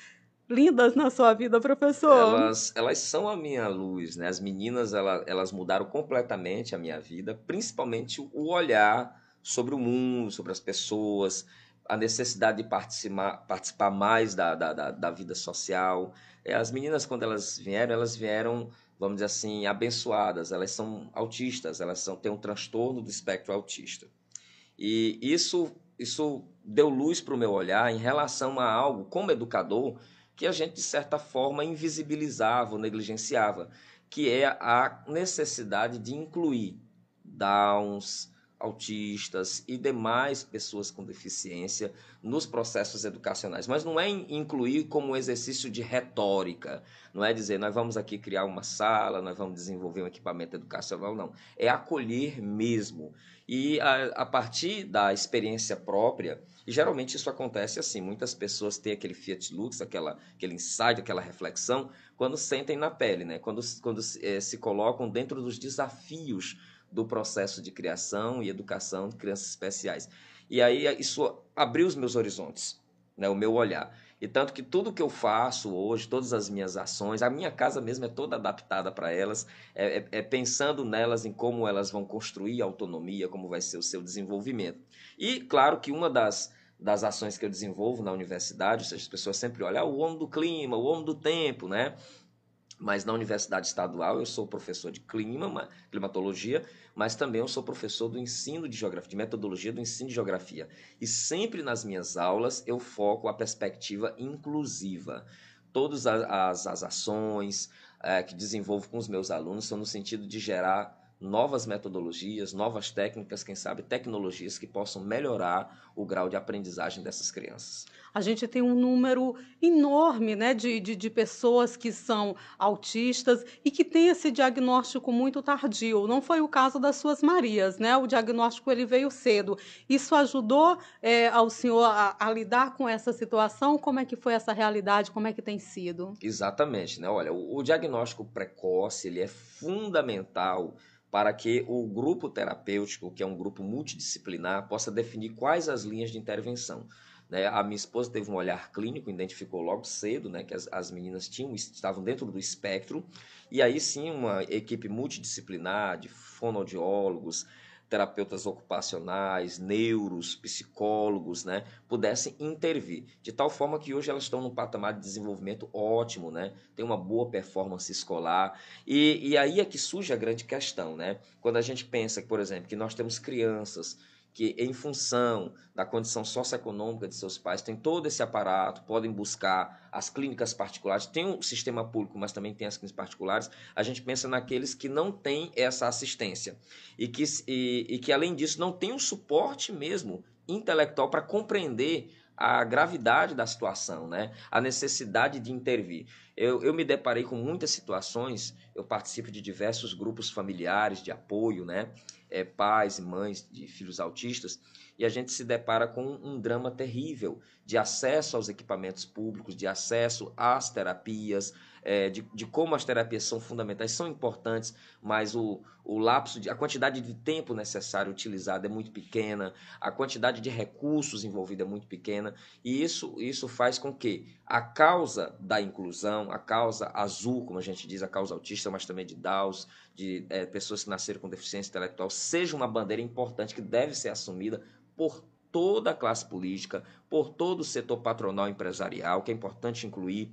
lindas na sua vida, professor? Elas, elas são a minha luz, né? As meninas, elas, elas mudaram completamente a minha vida, principalmente o olhar sobre o mundo, sobre as pessoas, a necessidade de participar, participar mais da, da, da, da vida social. É, as meninas, quando elas vieram, elas vieram, vamos dizer assim, abençoadas. Elas são autistas, elas são, têm um transtorno do espectro autista. E isso, isso deu luz para o meu olhar em relação a algo, como educador, que a gente, de certa forma, invisibilizava ou negligenciava, que é a necessidade de incluir Downs, autistas e demais pessoas com deficiência nos processos educacionais. Mas não é incluir como exercício de retórica, não é dizer nós vamos aqui criar uma sala, nós vamos desenvolver um equipamento educacional, não. É acolher mesmo. E a, a partir da experiência própria, e geralmente isso acontece assim, muitas pessoas têm aquele Fiat Lux, aquela, aquele insight, aquela reflexão, quando sentem na pele, né? quando, quando é, se colocam dentro dos desafios do processo de criação e educação de crianças especiais. E aí isso abriu os meus horizontes, né, o meu olhar. E tanto que tudo que eu faço hoje, todas as minhas ações, a minha casa mesmo é toda adaptada para elas, é, é, é, pensando nelas em como elas vão construir autonomia, como vai ser o seu desenvolvimento. E claro que uma das, das ações que eu desenvolvo na universidade, ou seja, as pessoas sempre olham ah, o homem do clima, o homem do tempo, né? Mas na universidade estadual eu sou professor de clima, climatologia, mas também eu sou professor do ensino de geografia, de metodologia do ensino de geografia. E sempre nas minhas aulas eu foco a perspectiva inclusiva. Todas as, as ações é, que desenvolvo com os meus alunos são no sentido de gerar novas metodologias, novas técnicas, quem sabe tecnologias que possam melhorar o grau de aprendizagem dessas crianças. A gente tem um número enorme né, de, de, de pessoas que são autistas e que têm esse diagnóstico muito tardio. Não foi o caso das suas Marias, né? O diagnóstico ele veio cedo. Isso ajudou é, ao senhor a, a, lidar com essa situação? Como é que foi essa realidade? Como é que tem sido? Exatamente, né? Olha, o, o diagnóstico precoce ele é fundamental para que o grupo terapêutico, que é um grupo multidisciplinar, possa definir quais as linhas de intervenção. Né? A minha esposa teve um olhar clínico, identificou logo cedo né, que as, as meninas tinham, estavam dentro do espectro, e aí sim uma equipe multidisciplinar de fonoaudiólogos, terapeutas ocupacionais, neuros, psicólogos, né, pudessem intervir, de tal forma que hoje elas estão num patamar de desenvolvimento ótimo, né, tem uma boa performance escolar, e, e aí é que surge a grande questão, né, quando a gente pensa, por exemplo, que nós temos crianças que, em função da condição socioeconômica de seus pais, tem todo esse aparato, podem buscar as clínicas particulares, tem o um sistema público, mas também tem as clínicas particulares. A gente pensa naqueles que não têm essa assistência e que, e, e que além disso, não tem o um suporte mesmo intelectual para compreender a gravidade da situação, né? a necessidade de intervir. Eu, eu me deparei com muitas situações, eu participo de diversos grupos familiares de apoio, né? É, pais e mães de filhos autistas, e a gente se depara com um drama terrível de acesso aos equipamentos públicos, de acesso às terapias, é, de, de, como as terapias são fundamentais, são importantes, mas o, o lapso, de, a quantidade de tempo necessário utilizado é muito pequena, a quantidade de recursos envolvida é muito pequena, e isso, isso faz com que a causa da inclusão, a causa azul, como a gente diz, a causa autista, mas também de Downs, de é, pessoas que nasceram com deficiência intelectual, seja uma bandeira importante que deve ser assumida por toda a classe política, por todo o setor patronal empresarial, que é importante incluir,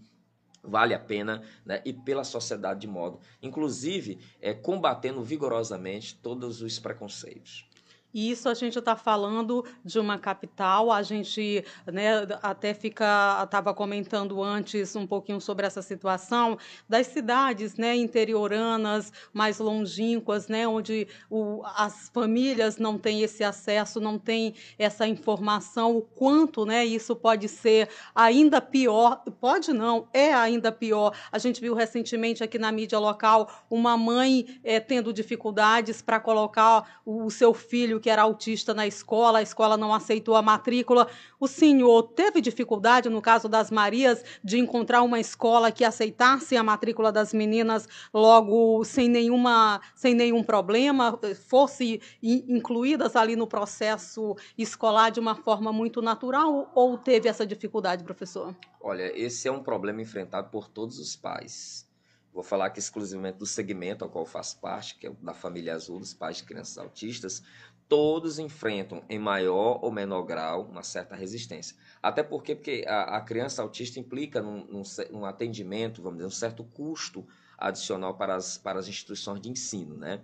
vale a pena, né? e pela sociedade de modo, inclusive é, combatendo vigorosamente todos os preconceitos. E isso a gente está falando de uma capital, a gente né, até fica, estava comentando antes um pouquinho sobre essa situação das cidades né, interioranas, mais longínquas, né, onde o, as famílias não têm esse acesso, não têm essa informação, o quanto né, isso pode ser ainda pior, pode não, é ainda pior. A gente viu recentemente aqui na mídia local uma mãe é, tendo dificuldades para colocar o seu filho que era autista na escola, a escola não aceitou a matrícula. O senhor teve dificuldade, no caso das Marias, de encontrar uma escola que aceitasse a matrícula das meninas logo sem, nenhuma, sem nenhum problema, fosse incluídas ali no processo escolar de uma forma muito natural, ou teve essa dificuldade, professor? Olha, esse é um problema enfrentado por todos os pais. Vou falar aqui exclusivamente do segmento ao qual faço parte, que é da família azul, dos pais de crianças autistas. Todos enfrentam, em maior ou menor grau, uma certa resistência. Até porque, porque a, a criança autista implica num, num, num, atendimento, vamos dizer, um certo custo adicional para as, para as instituições de ensino. Né?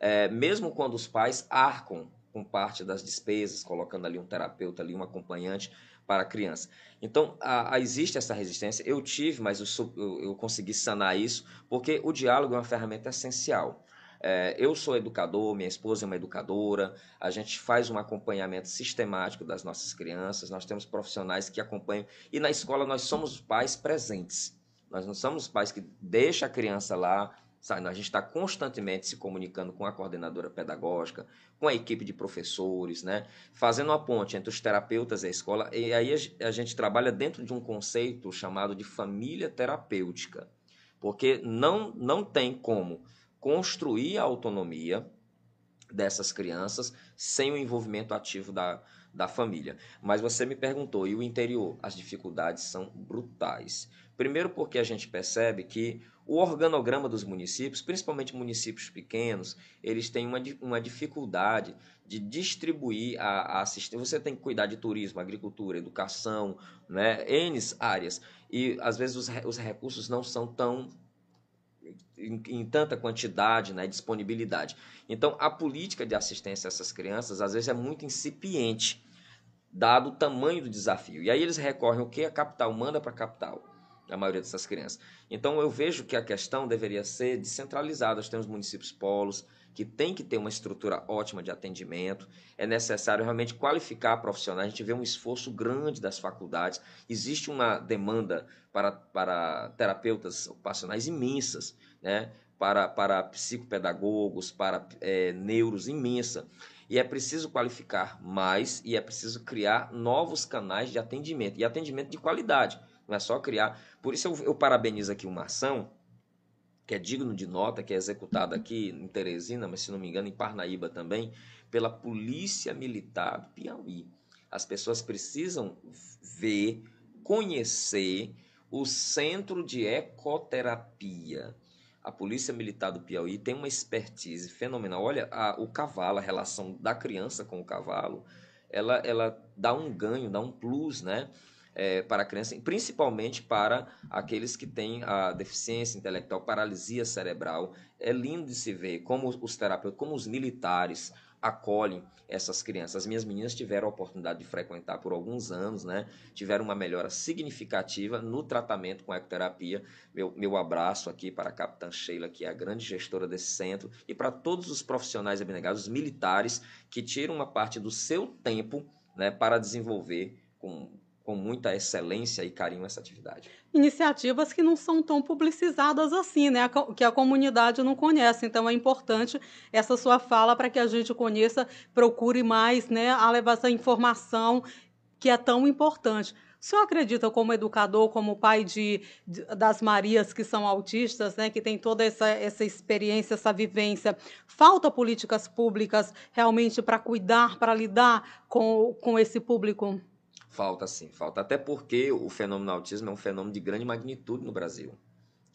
É, mesmo quando os pais arcam com parte das despesas, colocando ali um terapeuta, ali um acompanhante, para a criança. Então, a, a, existe essa resistência. Eu tive, mas eu, eu, eu, consegui sanar isso, porque o diálogo é uma ferramenta essencial. É, eu sou educador, minha esposa é uma educadora, a gente faz um acompanhamento sistemático das nossas crianças, nós temos profissionais que acompanham, e na escola nós somos pais presentes. Nós não somos pais que deixam a criança lá Sabe? A gente está constantemente se comunicando com a coordenadora pedagógica, com a equipe de professores, né? fazendo uma ponte entre os terapeutas e a escola. E aí a gente trabalha dentro de um conceito chamado de família terapêutica, porque não, não tem como construir a autonomia dessas crianças sem o envolvimento ativo da, da família. Mas você me perguntou, e o interior? As dificuldades são brutais. Primeiro, porque a gente percebe que o organograma dos municípios, principalmente municípios pequenos, eles têm uma, uma dificuldade de distribuir a, a assistência. Você tem que cuidar de turismo, agricultura, educação, né? N áreas. E às vezes os, os recursos não são tão em, em, tanta quantidade, né, disponibilidade. Então, a política de assistência a essas crianças, às vezes, é muito incipiente, dado o tamanho do desafio. E aí eles recorrem o que a capital manda para a capital a maioria dessas crianças. Então eu vejo que a questão deveria ser descentralizada. Nós temos municípios polos que tem que ter uma estrutura ótima de atendimento. É necessário realmente qualificar profissionais. A gente vê um esforço grande das faculdades. Existe uma demanda para, para terapeutas ocupacionais imensas, né? para, para psicopedagogos, para é, neuros imensa. E é preciso qualificar mais e é preciso criar novos canais de atendimento e atendimento de qualidade. Não é só criar. Por isso eu, eu parabenizo aqui uma ação que é digno de nota, que é executada aqui em Teresina, mas se não me engano em Parnaíba também, pela Polícia Militar do Piauí. As pessoas precisam ver, conhecer o Centro de Ecoterapia. A Polícia Militar do Piauí tem uma expertise fenomenal. Olha, a, o cavalo, a relação da criança com o cavalo, ela, ela dá um ganho, dá um plus, né? É, para a criança, principalmente para aqueles que têm a deficiência intelectual, paralisia cerebral. É lindo de se ver como os terapeutas, como os militares acolhem essas crianças. As minhas meninas tiveram a oportunidade de frequentar por alguns anos, né? Tiveram uma melhora significativa no tratamento com ecoterapia. Meu, meu abraço aqui para a capitã Sheila, que é a grande gestora desse centro, e para todos os profissionais abnegados, os militares, que tiram uma parte do seu tempo né, para desenvolver com com muita excelência e carinho essa atividade. Iniciativas que não são tão publicizadas assim, né? Que a comunidade não conhece. Então é importante essa sua fala para que a gente conheça, procure mais, né, a levar essa informação que é tão importante. O senhor acredita, como educador, como pai de, de, das Marias que são autistas, né, que tem toda essa, essa experiência, essa vivência, falta políticas públicas realmente para cuidar, para lidar com, com esse público? Falta sim, falta. Até porque o fenômeno autismo é um fenômeno de grande magnitude no Brasil.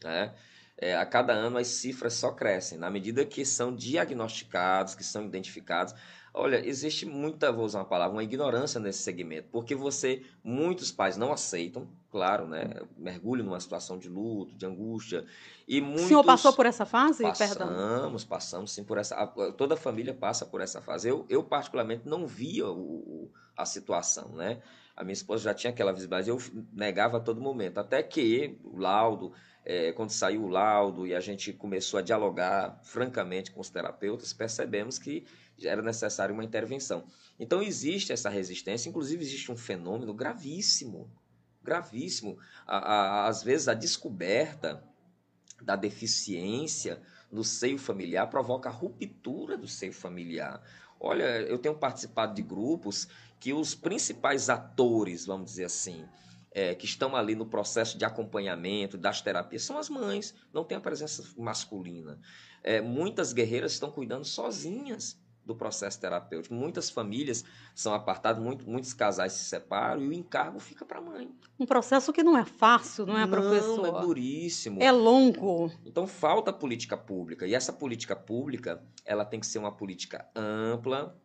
Né? É, a cada ano as cifras só crescem, na medida que são diagnosticados, que são identificados. Olha, existe muita, vou usar uma palavra, uma ignorância nesse segmento, porque você, muitos pais não aceitam, claro, né? Mergulham numa situação de luto, de angústia. E muitos... O senhor passou por essa fase? Passamos, Perdão. passamos sim por essa. Toda a família passa por essa fase. Eu, eu particularmente, não via o, a situação, né? A minha esposa já tinha aquela visibilidade, eu negava a todo momento. Até que o laudo, é, quando saiu o laudo e a gente começou a dialogar francamente com os terapeutas, percebemos que era necessário uma intervenção. Então existe essa resistência, inclusive existe um fenômeno gravíssimo, gravíssimo. A, a, às vezes a descoberta da deficiência no seio familiar provoca a ruptura do seio familiar Olha, eu tenho participado de grupos que os principais atores, vamos dizer assim, é, que estão ali no processo de acompanhamento das terapias são as mães, não tem a presença masculina. É, muitas guerreiras estão cuidando sozinhas do processo terapêutico. Muitas famílias são apartadas, muito, muitos casais se separam e o encargo fica para a mãe. Um processo que não é fácil, não é, não, professor? Não, é duríssimo. É longo. Então falta política pública. E essa política pública, ela tem que ser uma política ampla,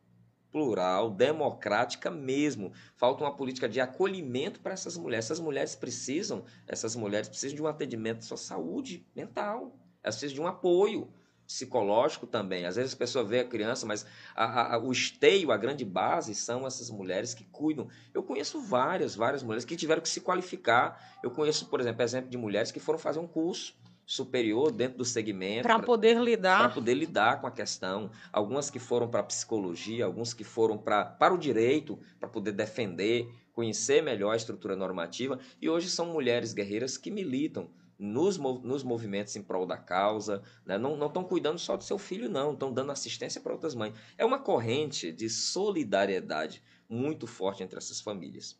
plural, democrática mesmo. Falta uma política de acolhimento para essas mulheres. Essas mulheres precisam, essas mulheres precisam de um atendimento de sua saúde mental. Elas precisam de um apoio psicológico também. Às vezes a pessoa vê a criança, mas a, a, o esteio, a grande base, são essas mulheres que cuidam. Eu conheço várias, várias mulheres que tiveram que se qualificar. Eu conheço, por exemplo, exemplo de mulheres que foram fazer um curso superior dentro do segmento para poder lidar para poder lidar com a questão algumas que foram para psicologia alguns que foram para para o direito para poder defender conhecer melhor a estrutura normativa e hoje são mulheres guerreiras que militam nos, nos movimentos em prol da causa, né? não estão cuidando só do seu filho, não, estão dando assistência para outras mães. É uma corrente de solidariedade muito forte entre essas famílias.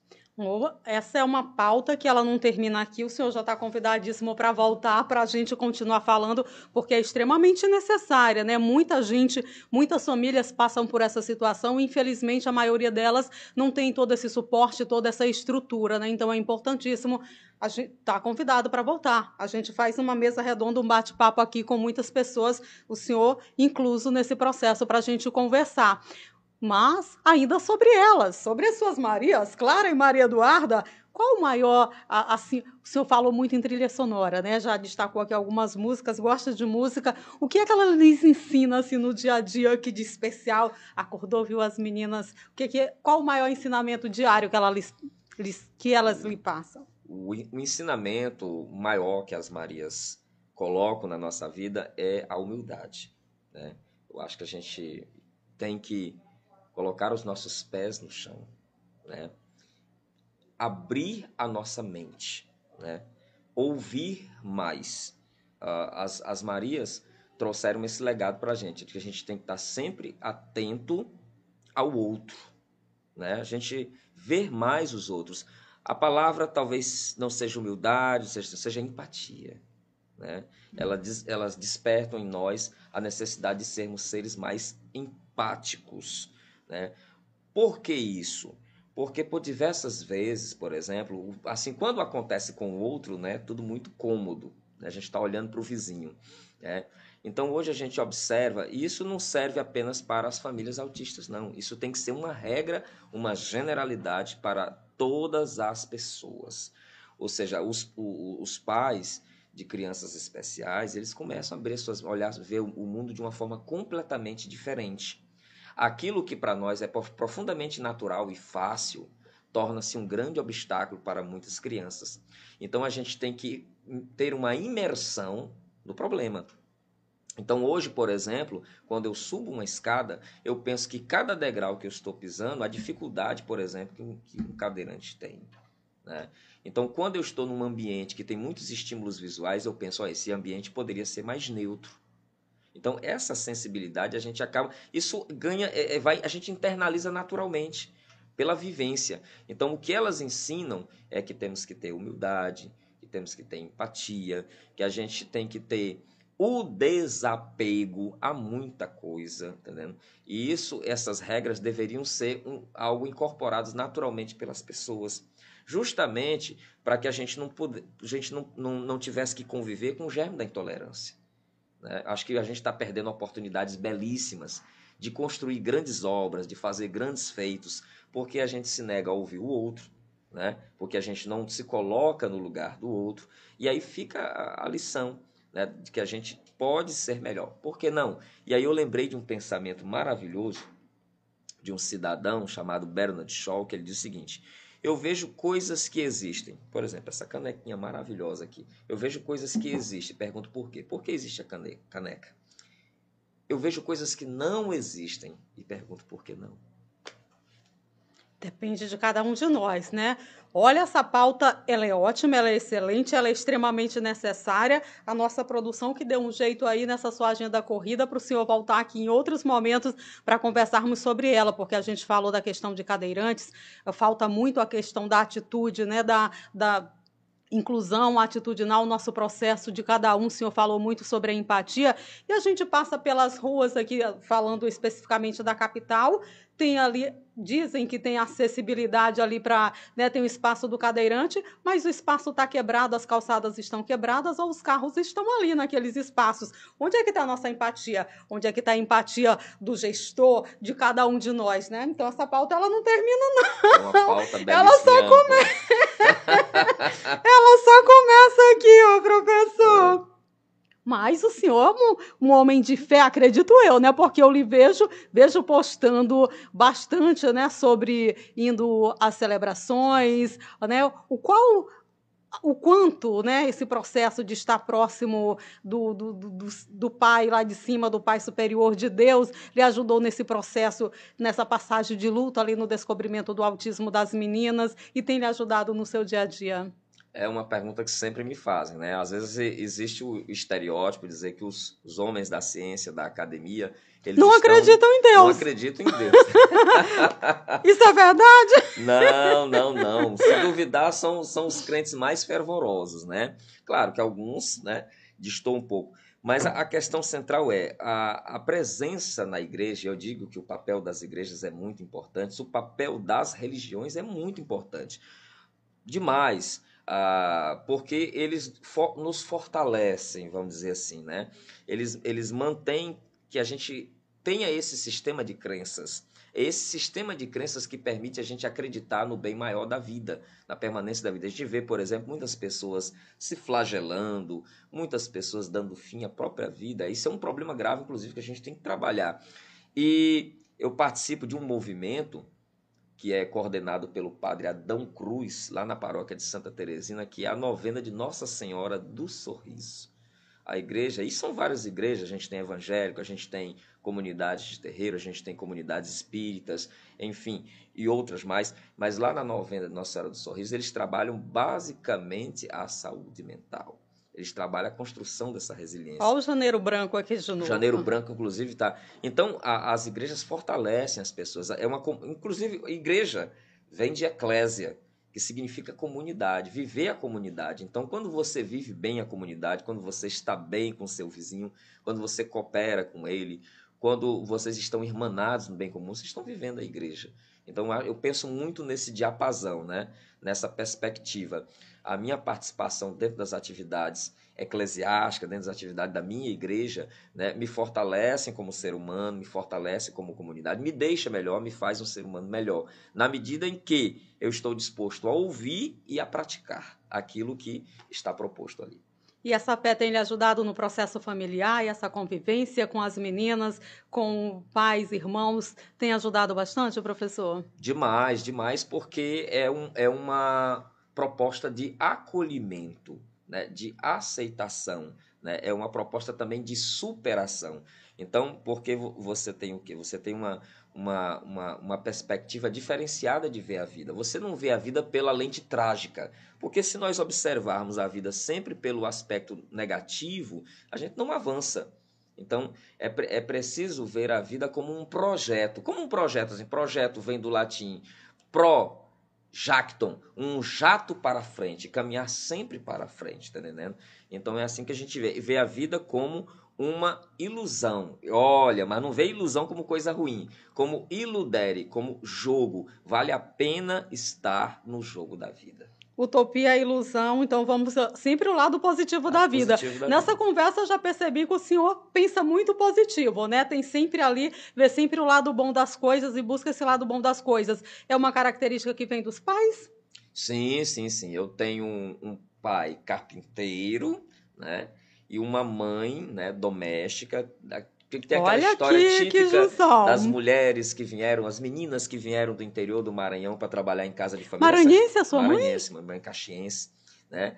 Essa é uma pauta que ela não termina aqui. O senhor já está convidadíssimo para voltar para a gente continuar falando, porque é extremamente necessária, né? Muita gente, muitas famílias passam por essa situação infelizmente, a maioria delas não tem todo esse suporte, toda essa estrutura, né? Então é importantíssimo. A gente está convidado para voltar. A gente faz uma mesa redonda, um bate-papo aqui com muitas pessoas, o senhor incluso nesse processo para a gente conversar mas ainda sobre elas, sobre as suas Marias, Clara e Maria Eduarda, qual o maior, assim, o senhor falou muito em trilha sonora, né? Já destacou aqui algumas músicas, gosta de música. O que é que ela lhes ensina, assim, no dia a dia aqui de especial? Acordou, viu as meninas? O que, que qual o maior ensinamento diário que, ela lhes, lhes, que elas lhe passam? O, o ensinamento maior que as Marias colocam na nossa vida é a humildade, né? Eu acho que a gente tem que colocar os nossos pés no chão, né? abrir a nossa mente, né? ouvir mais. Uh, as, as Marias trouxeram esse legado para a gente, de que a gente tem que estar sempre atento ao outro, né? a gente ver mais os outros. A palavra talvez não seja humildade, seja, seja empatia. Né? Elas, elas despertam em nós a necessidade de sermos seres mais empáticos, né? Por que isso? Porque por diversas vezes, por exemplo, assim, quando acontece com o outro, né, tudo muito cômodo. Né? A gente está olhando para o vizinho. Né? Então hoje a gente observa, e isso não serve apenas para as famílias autistas, não. Isso tem que ser uma regra, uma generalidade para todas as pessoas. Ou seja, os, os pais de crianças especiais, eles começam a abrir suas olhar, ver o mundo de uma forma completamente diferente. Aquilo que para nós é profundamente natural e fácil torna-se um grande obstáculo para muitas crianças. Então a gente tem que ter uma imersão no problema. Então hoje, por exemplo, quando eu subo uma escada, eu penso que cada degrau que eu estou pisando, a dificuldade, por exemplo, que um, cadeirante tem. Né? Então, quando eu estou num ambiente que tem muitos estímulos visuais, eu penso, ó, esse ambiente poderia ser mais neutro. Então, essa sensibilidade a gente acaba. Isso ganha, é, é, vai, a gente internaliza naturalmente pela vivência. Então, o que elas ensinam é que temos que ter humildade, que temos que ter empatia, que a gente tem que ter o desapego a muita coisa, entendendo? E isso, essas regras deveriam ser um, algo incorporados naturalmente pelas pessoas, justamente para que a gente não, puder, a gente não, não, não tivesse que conviver com o germe da intolerância. Né? Acho que a gente está perdendo oportunidades belíssimas de construir grandes obras, de fazer grandes feitos, porque a gente se nega a ouvir o outro, né? porque a gente não se coloca no lugar do outro. E aí fica a lição né? de que a gente pode ser melhor. Por que não? E aí eu lembrei de um pensamento maravilhoso de um cidadão chamado Bernard Shaw, que ele diz o seguinte: eu vejo coisas que existem. Por exemplo, essa canequinha maravilhosa aqui. Eu vejo coisas que existem. Pergunto por quê? Por que existe a caneca? Eu vejo coisas que não existem e pergunto por que não. Depende de cada um de nós, né? Olha, essa pauta, ela é ótima, ela é excelente, ela é extremamente necessária. A nossa produção que deu um jeito aí nessa sua agenda corrida para o senhor voltar aqui em outros momentos para conversarmos sobre ela, porque a gente falou da questão de cadeirantes, falta muito a questão da atitude, né, da, da inclusão atitudinal, nosso processo de cada um. O senhor falou muito sobre a empatia e a gente passa pelas ruas aqui, falando especificamente da capital, tem ali dizem que tem acessibilidade ali para né, tem o espaço do cadeirante, mas o espaço está quebrado, as calçadas estão quebradas ou os carros estão ali naqueles espaços. Onde é que está a nossa empatia? Onde é que está a empatia do gestor, de cada um de nós, né? Então essa pauta ela não termina não. É uma pauta ela só começa. ela só começa aqui, ó, professor. Mas o senhor é um, um, homem de fé, acredito eu, né? Porque eu lhe vejo, vejo postando bastante, né, sobre indo às celebrações, né? O qual o quanto né, esse processo de estar próximo do, do, do, do, Pai lá de cima, do Pai superior de Deus, lhe ajudou nesse processo, nessa passagem de luta ali no descobrimento do autismo das meninas e tem lhe ajudado no seu dia a dia? É uma pergunta que sempre me fazem, né? Às vezes existe o estereótipo de dizer que os, os homens da ciência, da academia, eles não estão, acreditam em Deus. Não acreditam em Deus. Isso é verdade? Não, não, não. Se duvidar, são, são os crentes mais fervorosos, né? Claro que alguns, né, distou um pouco. Mas a, a questão central é a, a presença na igreja. Eu digo que o papel das igrejas é muito importante, o papel das religiões é muito importante. Demais ah, porque eles nos fortalecem, vamos dizer assim, né? Eles, eles mantêm que a gente tenha esse sistema de crenças. Esse sistema de crenças que permite a gente acreditar no bem maior da vida, na permanência da vida. A gente vê, por exemplo, muitas pessoas se flagelando, muitas pessoas dando fim à própria vida. Isso é um problema grave, inclusive, que a gente tem que trabalhar. E eu participo de um movimento que é coordenado pelo padre Adão Cruz, lá na paróquia de Santa Teresina, que é a novena de Nossa Senhora do Sorriso. A igreja, e são várias igrejas, a gente tem evangélico, a gente tem comunidades de terreiro, a gente tem comunidades espíritas, enfim, e outras mais, mas lá na novena de Nossa Senhora do Sorriso, eles trabalham basicamente a saúde mental. Eles trabalham a construção dessa resiliência. Olha o janeiro branco aqui de novo. Janeiro branco, inclusive, está. Então, a, as igrejas fortalecem as pessoas. É uma, inclusive, igreja vem de eclésia, que significa comunidade, viver a comunidade. Então, quando você vive bem a comunidade, quando você está bem com seu vizinho, quando você coopera com ele, quando vocês estão irmanados no bem comum, vocês estão vivendo a igreja. Então, eu penso muito nesse diapasão, né? nessa perspectiva a minha participação dentro das atividades eclesiásticas, dentro das atividades da minha igreja, né, me fortalecem como ser humano, me fortalecem como comunidade, me deixa melhor, me faz um ser humano melhor, na medida em que eu estou disposto a ouvir e a praticar aquilo que está proposto ali. E essa fé tem lhe ajudado no processo familiar e essa convivência com as meninas, com pais, irmãos, tem ajudado bastante, professor? Demais, demais, porque é, um, é uma proposta de acolhimento, né, de aceitação, né, é uma proposta também de superação. Então, porque você tem o quê? Você tem uma, uma, uma, uma, perspectiva diferenciada de ver a vida. Você não vê a vida pela lente trágica. Porque se nós observarmos a vida sempre pelo aspecto negativo, a gente não avança. Então, é, é preciso ver a vida como um projeto. Como um projeto, assim, projeto vem do latim pro, jacton, um jato para frente, caminhar sempre para frente, tá entendendo? Então é assim que a gente vê, vê a vida como uma ilusão. Olha, mas não vê ilusão como coisa ruim, como iludere, como jogo. Vale a pena estar no jogo da vida utopia é ilusão, então vamos sempre o lado positivo, da, vida. positivo da Nessa vida. conversa eu já percebi que o senhor pensa muito positivo, né? Tem sempre ali, vê sempre o lado bom das coisas e busca esse lado bom das coisas. É uma característica que vem dos pais? Sim, sim, sim. Eu tenho um, um pai carpinteiro, né? E uma mãe, né, doméstica, que tem aquela Olha história típica das mulheres que vieram, as meninas que vieram do interior do Maranhão para trabalhar em casa de família. Maranhense, a sua Maranhense, mãe? Maranhense, caxiense, né?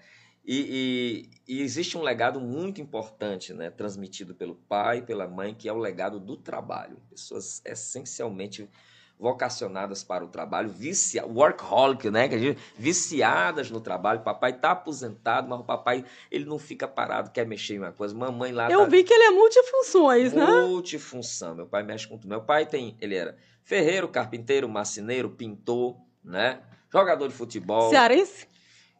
E, e, e, existe um legado muito importante, né, transmitido pelo pai, pela mãe, que é o legado do trabalho. Pessoas essencialmente vocacionadas para o trabalho, vicia, workaholic, né? Que gente, viciadas no trabalho. Papai está aposentado, mas o papai ele não fica parado, quer mexer em uma coisa. Mamãe lá. Eu tá... vi que ele é multifunções, multifunção. né? Multifunção. Meu pai mexe com tudo. Meu pai tem, ele era ferreiro, carpinteiro, marceneiro, pintor, né? Jogador de futebol. Cearense?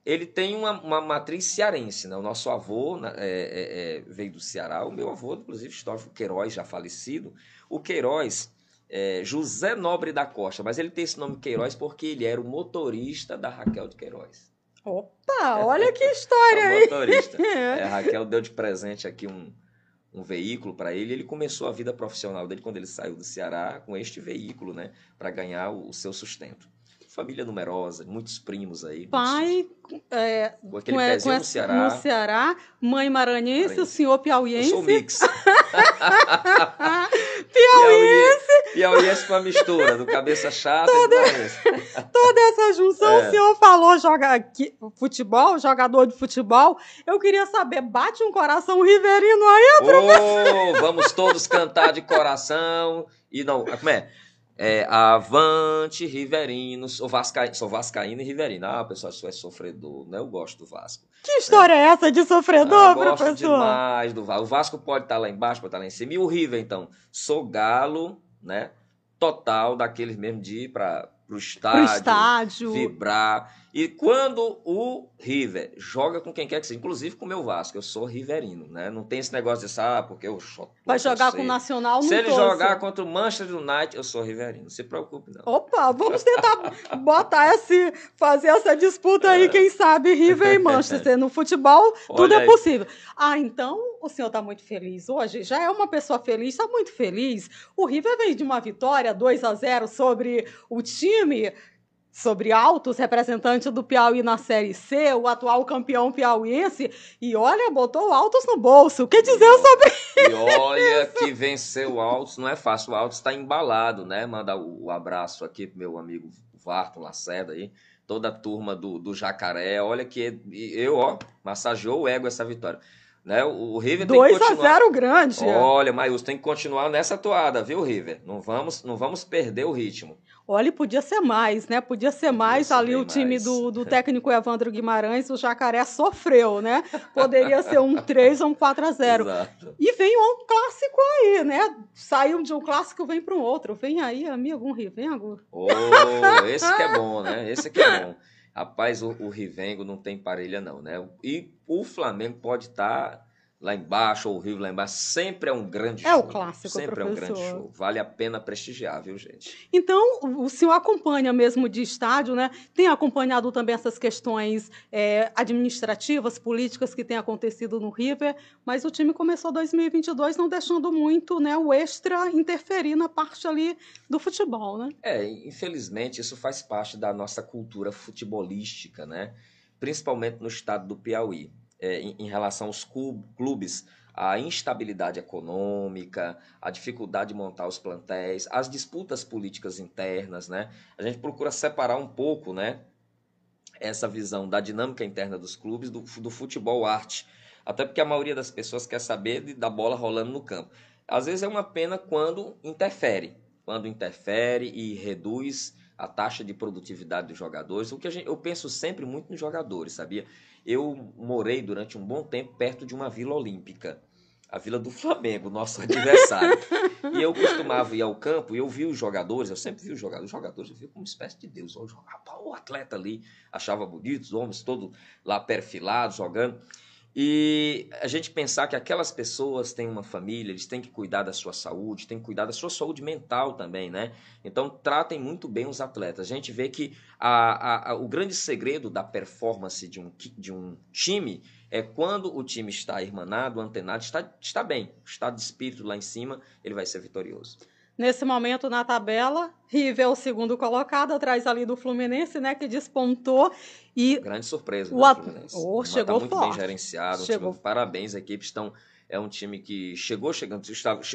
Ele tem uma, uma matriz cearense, né? O nosso avô né, é, é, é, veio do Ceará. O meu avô, inclusive, histórico Queiroz, já falecido. O Queiroz é, José Nobre da Costa, mas ele tem esse nome Queiroz porque ele era o motorista da Raquel de Queiroz. Opa, olha que história aí. motorista. É, a Raquel deu de presente aqui um, um veículo para ele. Ele começou a vida profissional dele quando ele saiu do Ceará com este veículo, né, para ganhar o, o seu sustento família numerosa, muitos primos aí. Pai é, com aquele com, pezinho com no Ceará. No Ceará, mãe maranhense, Maranhense. o senhor piauiense. Eu sou mix. piauiense. Piauiense com a mistura do cabeça chata toda, e Toda essa junção, é. o senhor falou joga futebol, jogador de futebol. Eu queria saber, bate um coração riverino aí, oh, Vamos todos cantar de coração. E não, como é? É, avante, Riverino, sou vascaíno, sou vascaíno e Riverino. Ah, pessoal, isso é sofredor, né? Eu gosto do Vasco. Que história é, é essa de sofredor, ah, gosto professor? demais do Vasco. O Vasco pode estar lá embaixo, pode estar lá em cima. E o River, então, sou galo, né? Total, daqueles mesmo de ir para o estádio, estádio, vibrar. E quando o River joga com quem quer que seja, inclusive com o meu Vasco, eu sou riverino, né? Não tem esse negócio de, ah, porque eu Vai jogar com o Nacional, Se ele jogar contra o Manchester United, eu sou riverino. Não se preocupe, não. Opa, vamos tentar botar esse, fazer essa disputa aí, quem sabe, River e Manchester. No futebol, tudo Olha é possível. Aí. Ah, então o senhor está muito feliz hoje? Já é uma pessoa feliz, está muito feliz. O River veio de uma vitória 2 a 0 sobre o time sobre Altos, representante do Piauí na Série C, o atual campeão piauiense, e olha, botou o Altos no bolso. O que dizer sobre isso? E olha que venceu o Altos não é fácil, o Altos está embalado, né? Manda o abraço aqui pro meu amigo Varton Lacerda aí, toda a turma do, do Jacaré, olha que eu, ó, massageou o ego essa vitória. Né? O River 2 tem que continuar... a 0 grande. Olha, Maius, tem que continuar nessa toada, viu, River? Não vamos, não vamos perder o ritmo. Olha, podia ser mais, né? Podia ser mais. Ser Ali o time mais. Do, do técnico Evandro Guimarães, o Jacaré sofreu, né? Poderia ser um 3 ou um 4 a 0. Exato. E vem um clássico aí, né? Saiu de um clássico, vem para um outro. Vem aí, amigo, um Rivengo. Oh, esse que é bom, né? Esse que é bom. Rapaz, o, o Rivengo não tem parelha, não, né? E o Flamengo pode estar. Tá lá embaixo, ou o Rio lá embaixo, sempre é um grande é show. É o clássico, Sempre professor. é um grande show. Vale a pena prestigiar, viu, gente? Então, o senhor acompanha mesmo de estádio, né? Tem acompanhado também essas questões é, administrativas, políticas que têm acontecido no River, mas o time começou 2022 não deixando muito né, o extra interferir na parte ali do futebol, né? É, infelizmente isso faz parte da nossa cultura futebolística, né? Principalmente no estado do Piauí é, em, em relação aos clubes, a instabilidade econômica, a dificuldade de montar os plantéis, as disputas políticas internas, né? A gente procura separar um pouco, né? Essa visão da dinâmica interna dos clubes do, do futebol arte. Até porque a maioria das pessoas quer saber de, da bola rolando no campo. Às vezes é uma pena quando interfere. Quando interfere e reduz a taxa de produtividade dos jogadores. O que gente, eu penso sempre muito nos jogadores, sabia? Eu morei durante um bom tempo perto de uma vila olímpica, a Vila do Flamengo, nosso adversário. e eu costumava ir ao campo e eu via os jogadores, eu sempre vi os jogadores, os jogadores eu via como uma espécie de Deus. O atleta ali achava bonito, os homens todos lá perfilados, jogando. E a gente pensar que aquelas pessoas têm uma família, eles têm que cuidar da sua saúde, têm que cuidar da sua saúde mental também, né? Então, tratem muito bem os atletas. A gente vê que a, a, a, o grande segredo da performance de um, de um time é quando o time está irmanado, antenado, está, está bem, o estado de espírito lá em cima, ele vai ser vitorioso. Nesse momento na tabela, River é o segundo colocado, atrás ali do Fluminense, né, que despontou e grande surpresa o at... Fluminense. Oh, chegou tá muito forte. bem gerenciado, chegou. Time, parabéns, a equipe estão é um time que chegou chegando,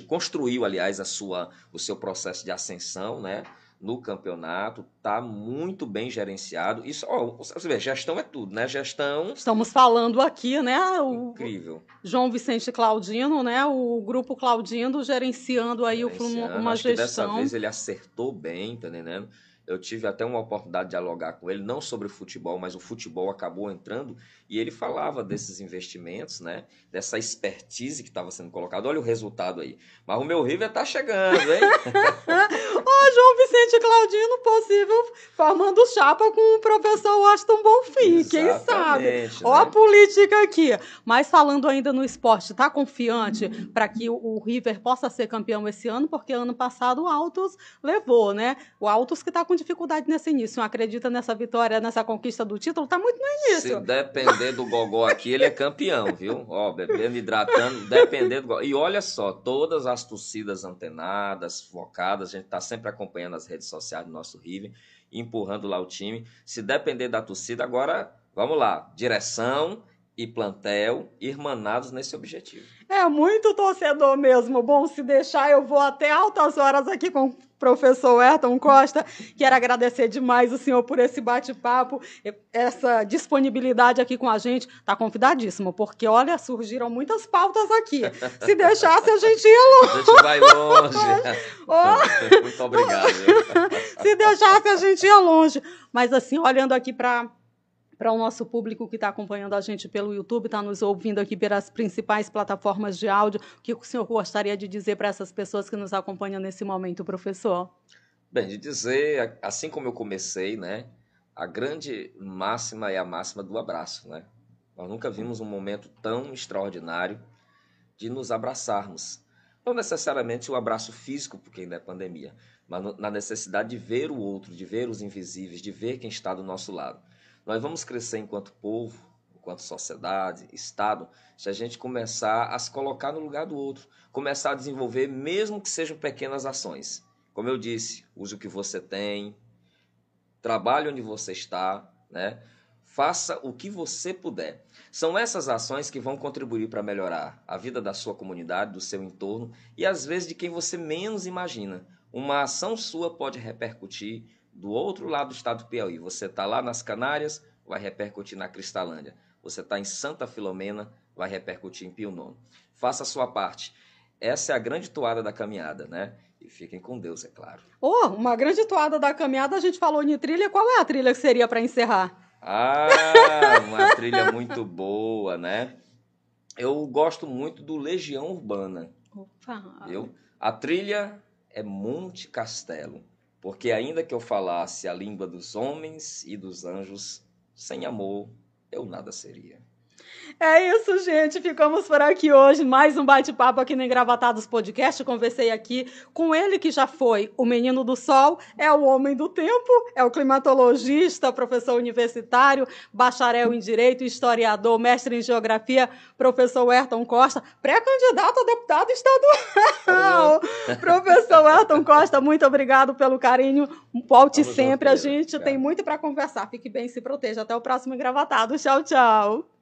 construiu aliás a sua o seu processo de ascensão, né? No campeonato, está muito bem gerenciado. Isso, ó, você vê, gestão é tudo, né? Gestão. Estamos falando aqui, né? O Incrível. João Vicente Claudino, né? O grupo Claudino gerenciando aí gerenciando. uma Acho gestão. dessa vez ele acertou bem, tá entendendo? Eu tive até uma oportunidade de dialogar com ele, não sobre o futebol, mas o futebol acabou entrando e ele falava desses investimentos, né? Dessa expertise que estava sendo colocada. Olha o resultado aí. Mas o meu River tá chegando, hein? Ó, João Vicente Claudino, possível, formando chapa com o professor Washington Bonfim, Exatamente, quem sabe? Né? Ó a política aqui. Mas falando ainda no esporte, tá confiante para que o River possa ser campeão esse ano? Porque ano passado o Autos levou, né? O Autos que tá com dificuldade nesse início. Não acredita nessa vitória, nessa conquista do título? Tá muito no início. Se depender depender do Gogó aqui, ele é campeão, viu? Ó, bebendo, hidratando, dependendo do Gogó. E olha só, todas as torcidas antenadas, focadas, a gente está sempre acompanhando as redes sociais do nosso River, empurrando lá o time. Se depender da torcida, agora, vamos lá, direção e plantel irmanados nesse objetivo. É muito torcedor mesmo. Bom, se deixar, eu vou até altas horas aqui com o professor Ayrton Costa. Quero agradecer demais o senhor por esse bate-papo, essa disponibilidade aqui com a gente. Está convidadíssimo, porque, olha, surgiram muitas pautas aqui. Se deixasse, a gente ia longe. A gente vai longe. oh. Muito obrigado. se deixasse, a gente ia longe. Mas, assim, olhando aqui para para o nosso público que está acompanhando a gente pelo YouTube, está nos ouvindo aqui pelas principais plataformas de áudio. O que o senhor gostaria de dizer para essas pessoas que nos acompanham nesse momento, professor? Bem, de dizer, assim como eu comecei, né, a grande máxima é a máxima do abraço, né? Nós nunca vimos um momento tão extraordinário de nos abraçarmos. Não necessariamente o abraço físico, porque ainda é pandemia, mas na necessidade de ver o outro, de ver os invisíveis, de ver quem está do nosso lado. Nós vamos crescer enquanto povo, enquanto sociedade, Estado, se a gente começar a se colocar no lugar do outro, começar a desenvolver, mesmo que sejam pequenas ações. Como eu disse, use o que você tem, trabalhe onde você está, né? Faça o que você puder. São essas ações que vão contribuir para melhorar a vida da sua comunidade, do seu entorno e às vezes de quem você menos imagina. Uma ação sua pode repercutir do outro lado do estado do Piauí. Você está lá nas Canárias, vai repercutir na Cristalândia. Você está em Santa Filomena, vai repercutir em Pio Nono. Faça a sua parte. Essa é a grande toada da caminhada, né? E fiquem com Deus, é claro. Oh, uma grande toada da caminhada, a gente falou em trilha. Qual é a trilha que seria para encerrar? Ah, uma trilha muito boa, né? Eu gosto muito do Legião Urbana. Opa! Eu, a trilha é Monte Castelo. Porque ainda que eu falasse a língua dos homens e dos anjos, sem amor eu nada seria. É isso, gente. Ficamos por aqui hoje. Mais um bate-papo aqui no Engravatados Podcast. Conversei aqui com ele, que já foi o menino do sol, é o homem do tempo, é o climatologista, professor universitário, bacharel em Direito, historiador, mestre em Geografia, professor Ayrton Costa, pré-candidato a deputado estadual. professor Ayrton Costa, muito obrigado pelo carinho. Volte Vamos sempre. A gente tem muito para conversar. Fique bem, se proteja. Até o próximo Engravatados. Tchau, tchau.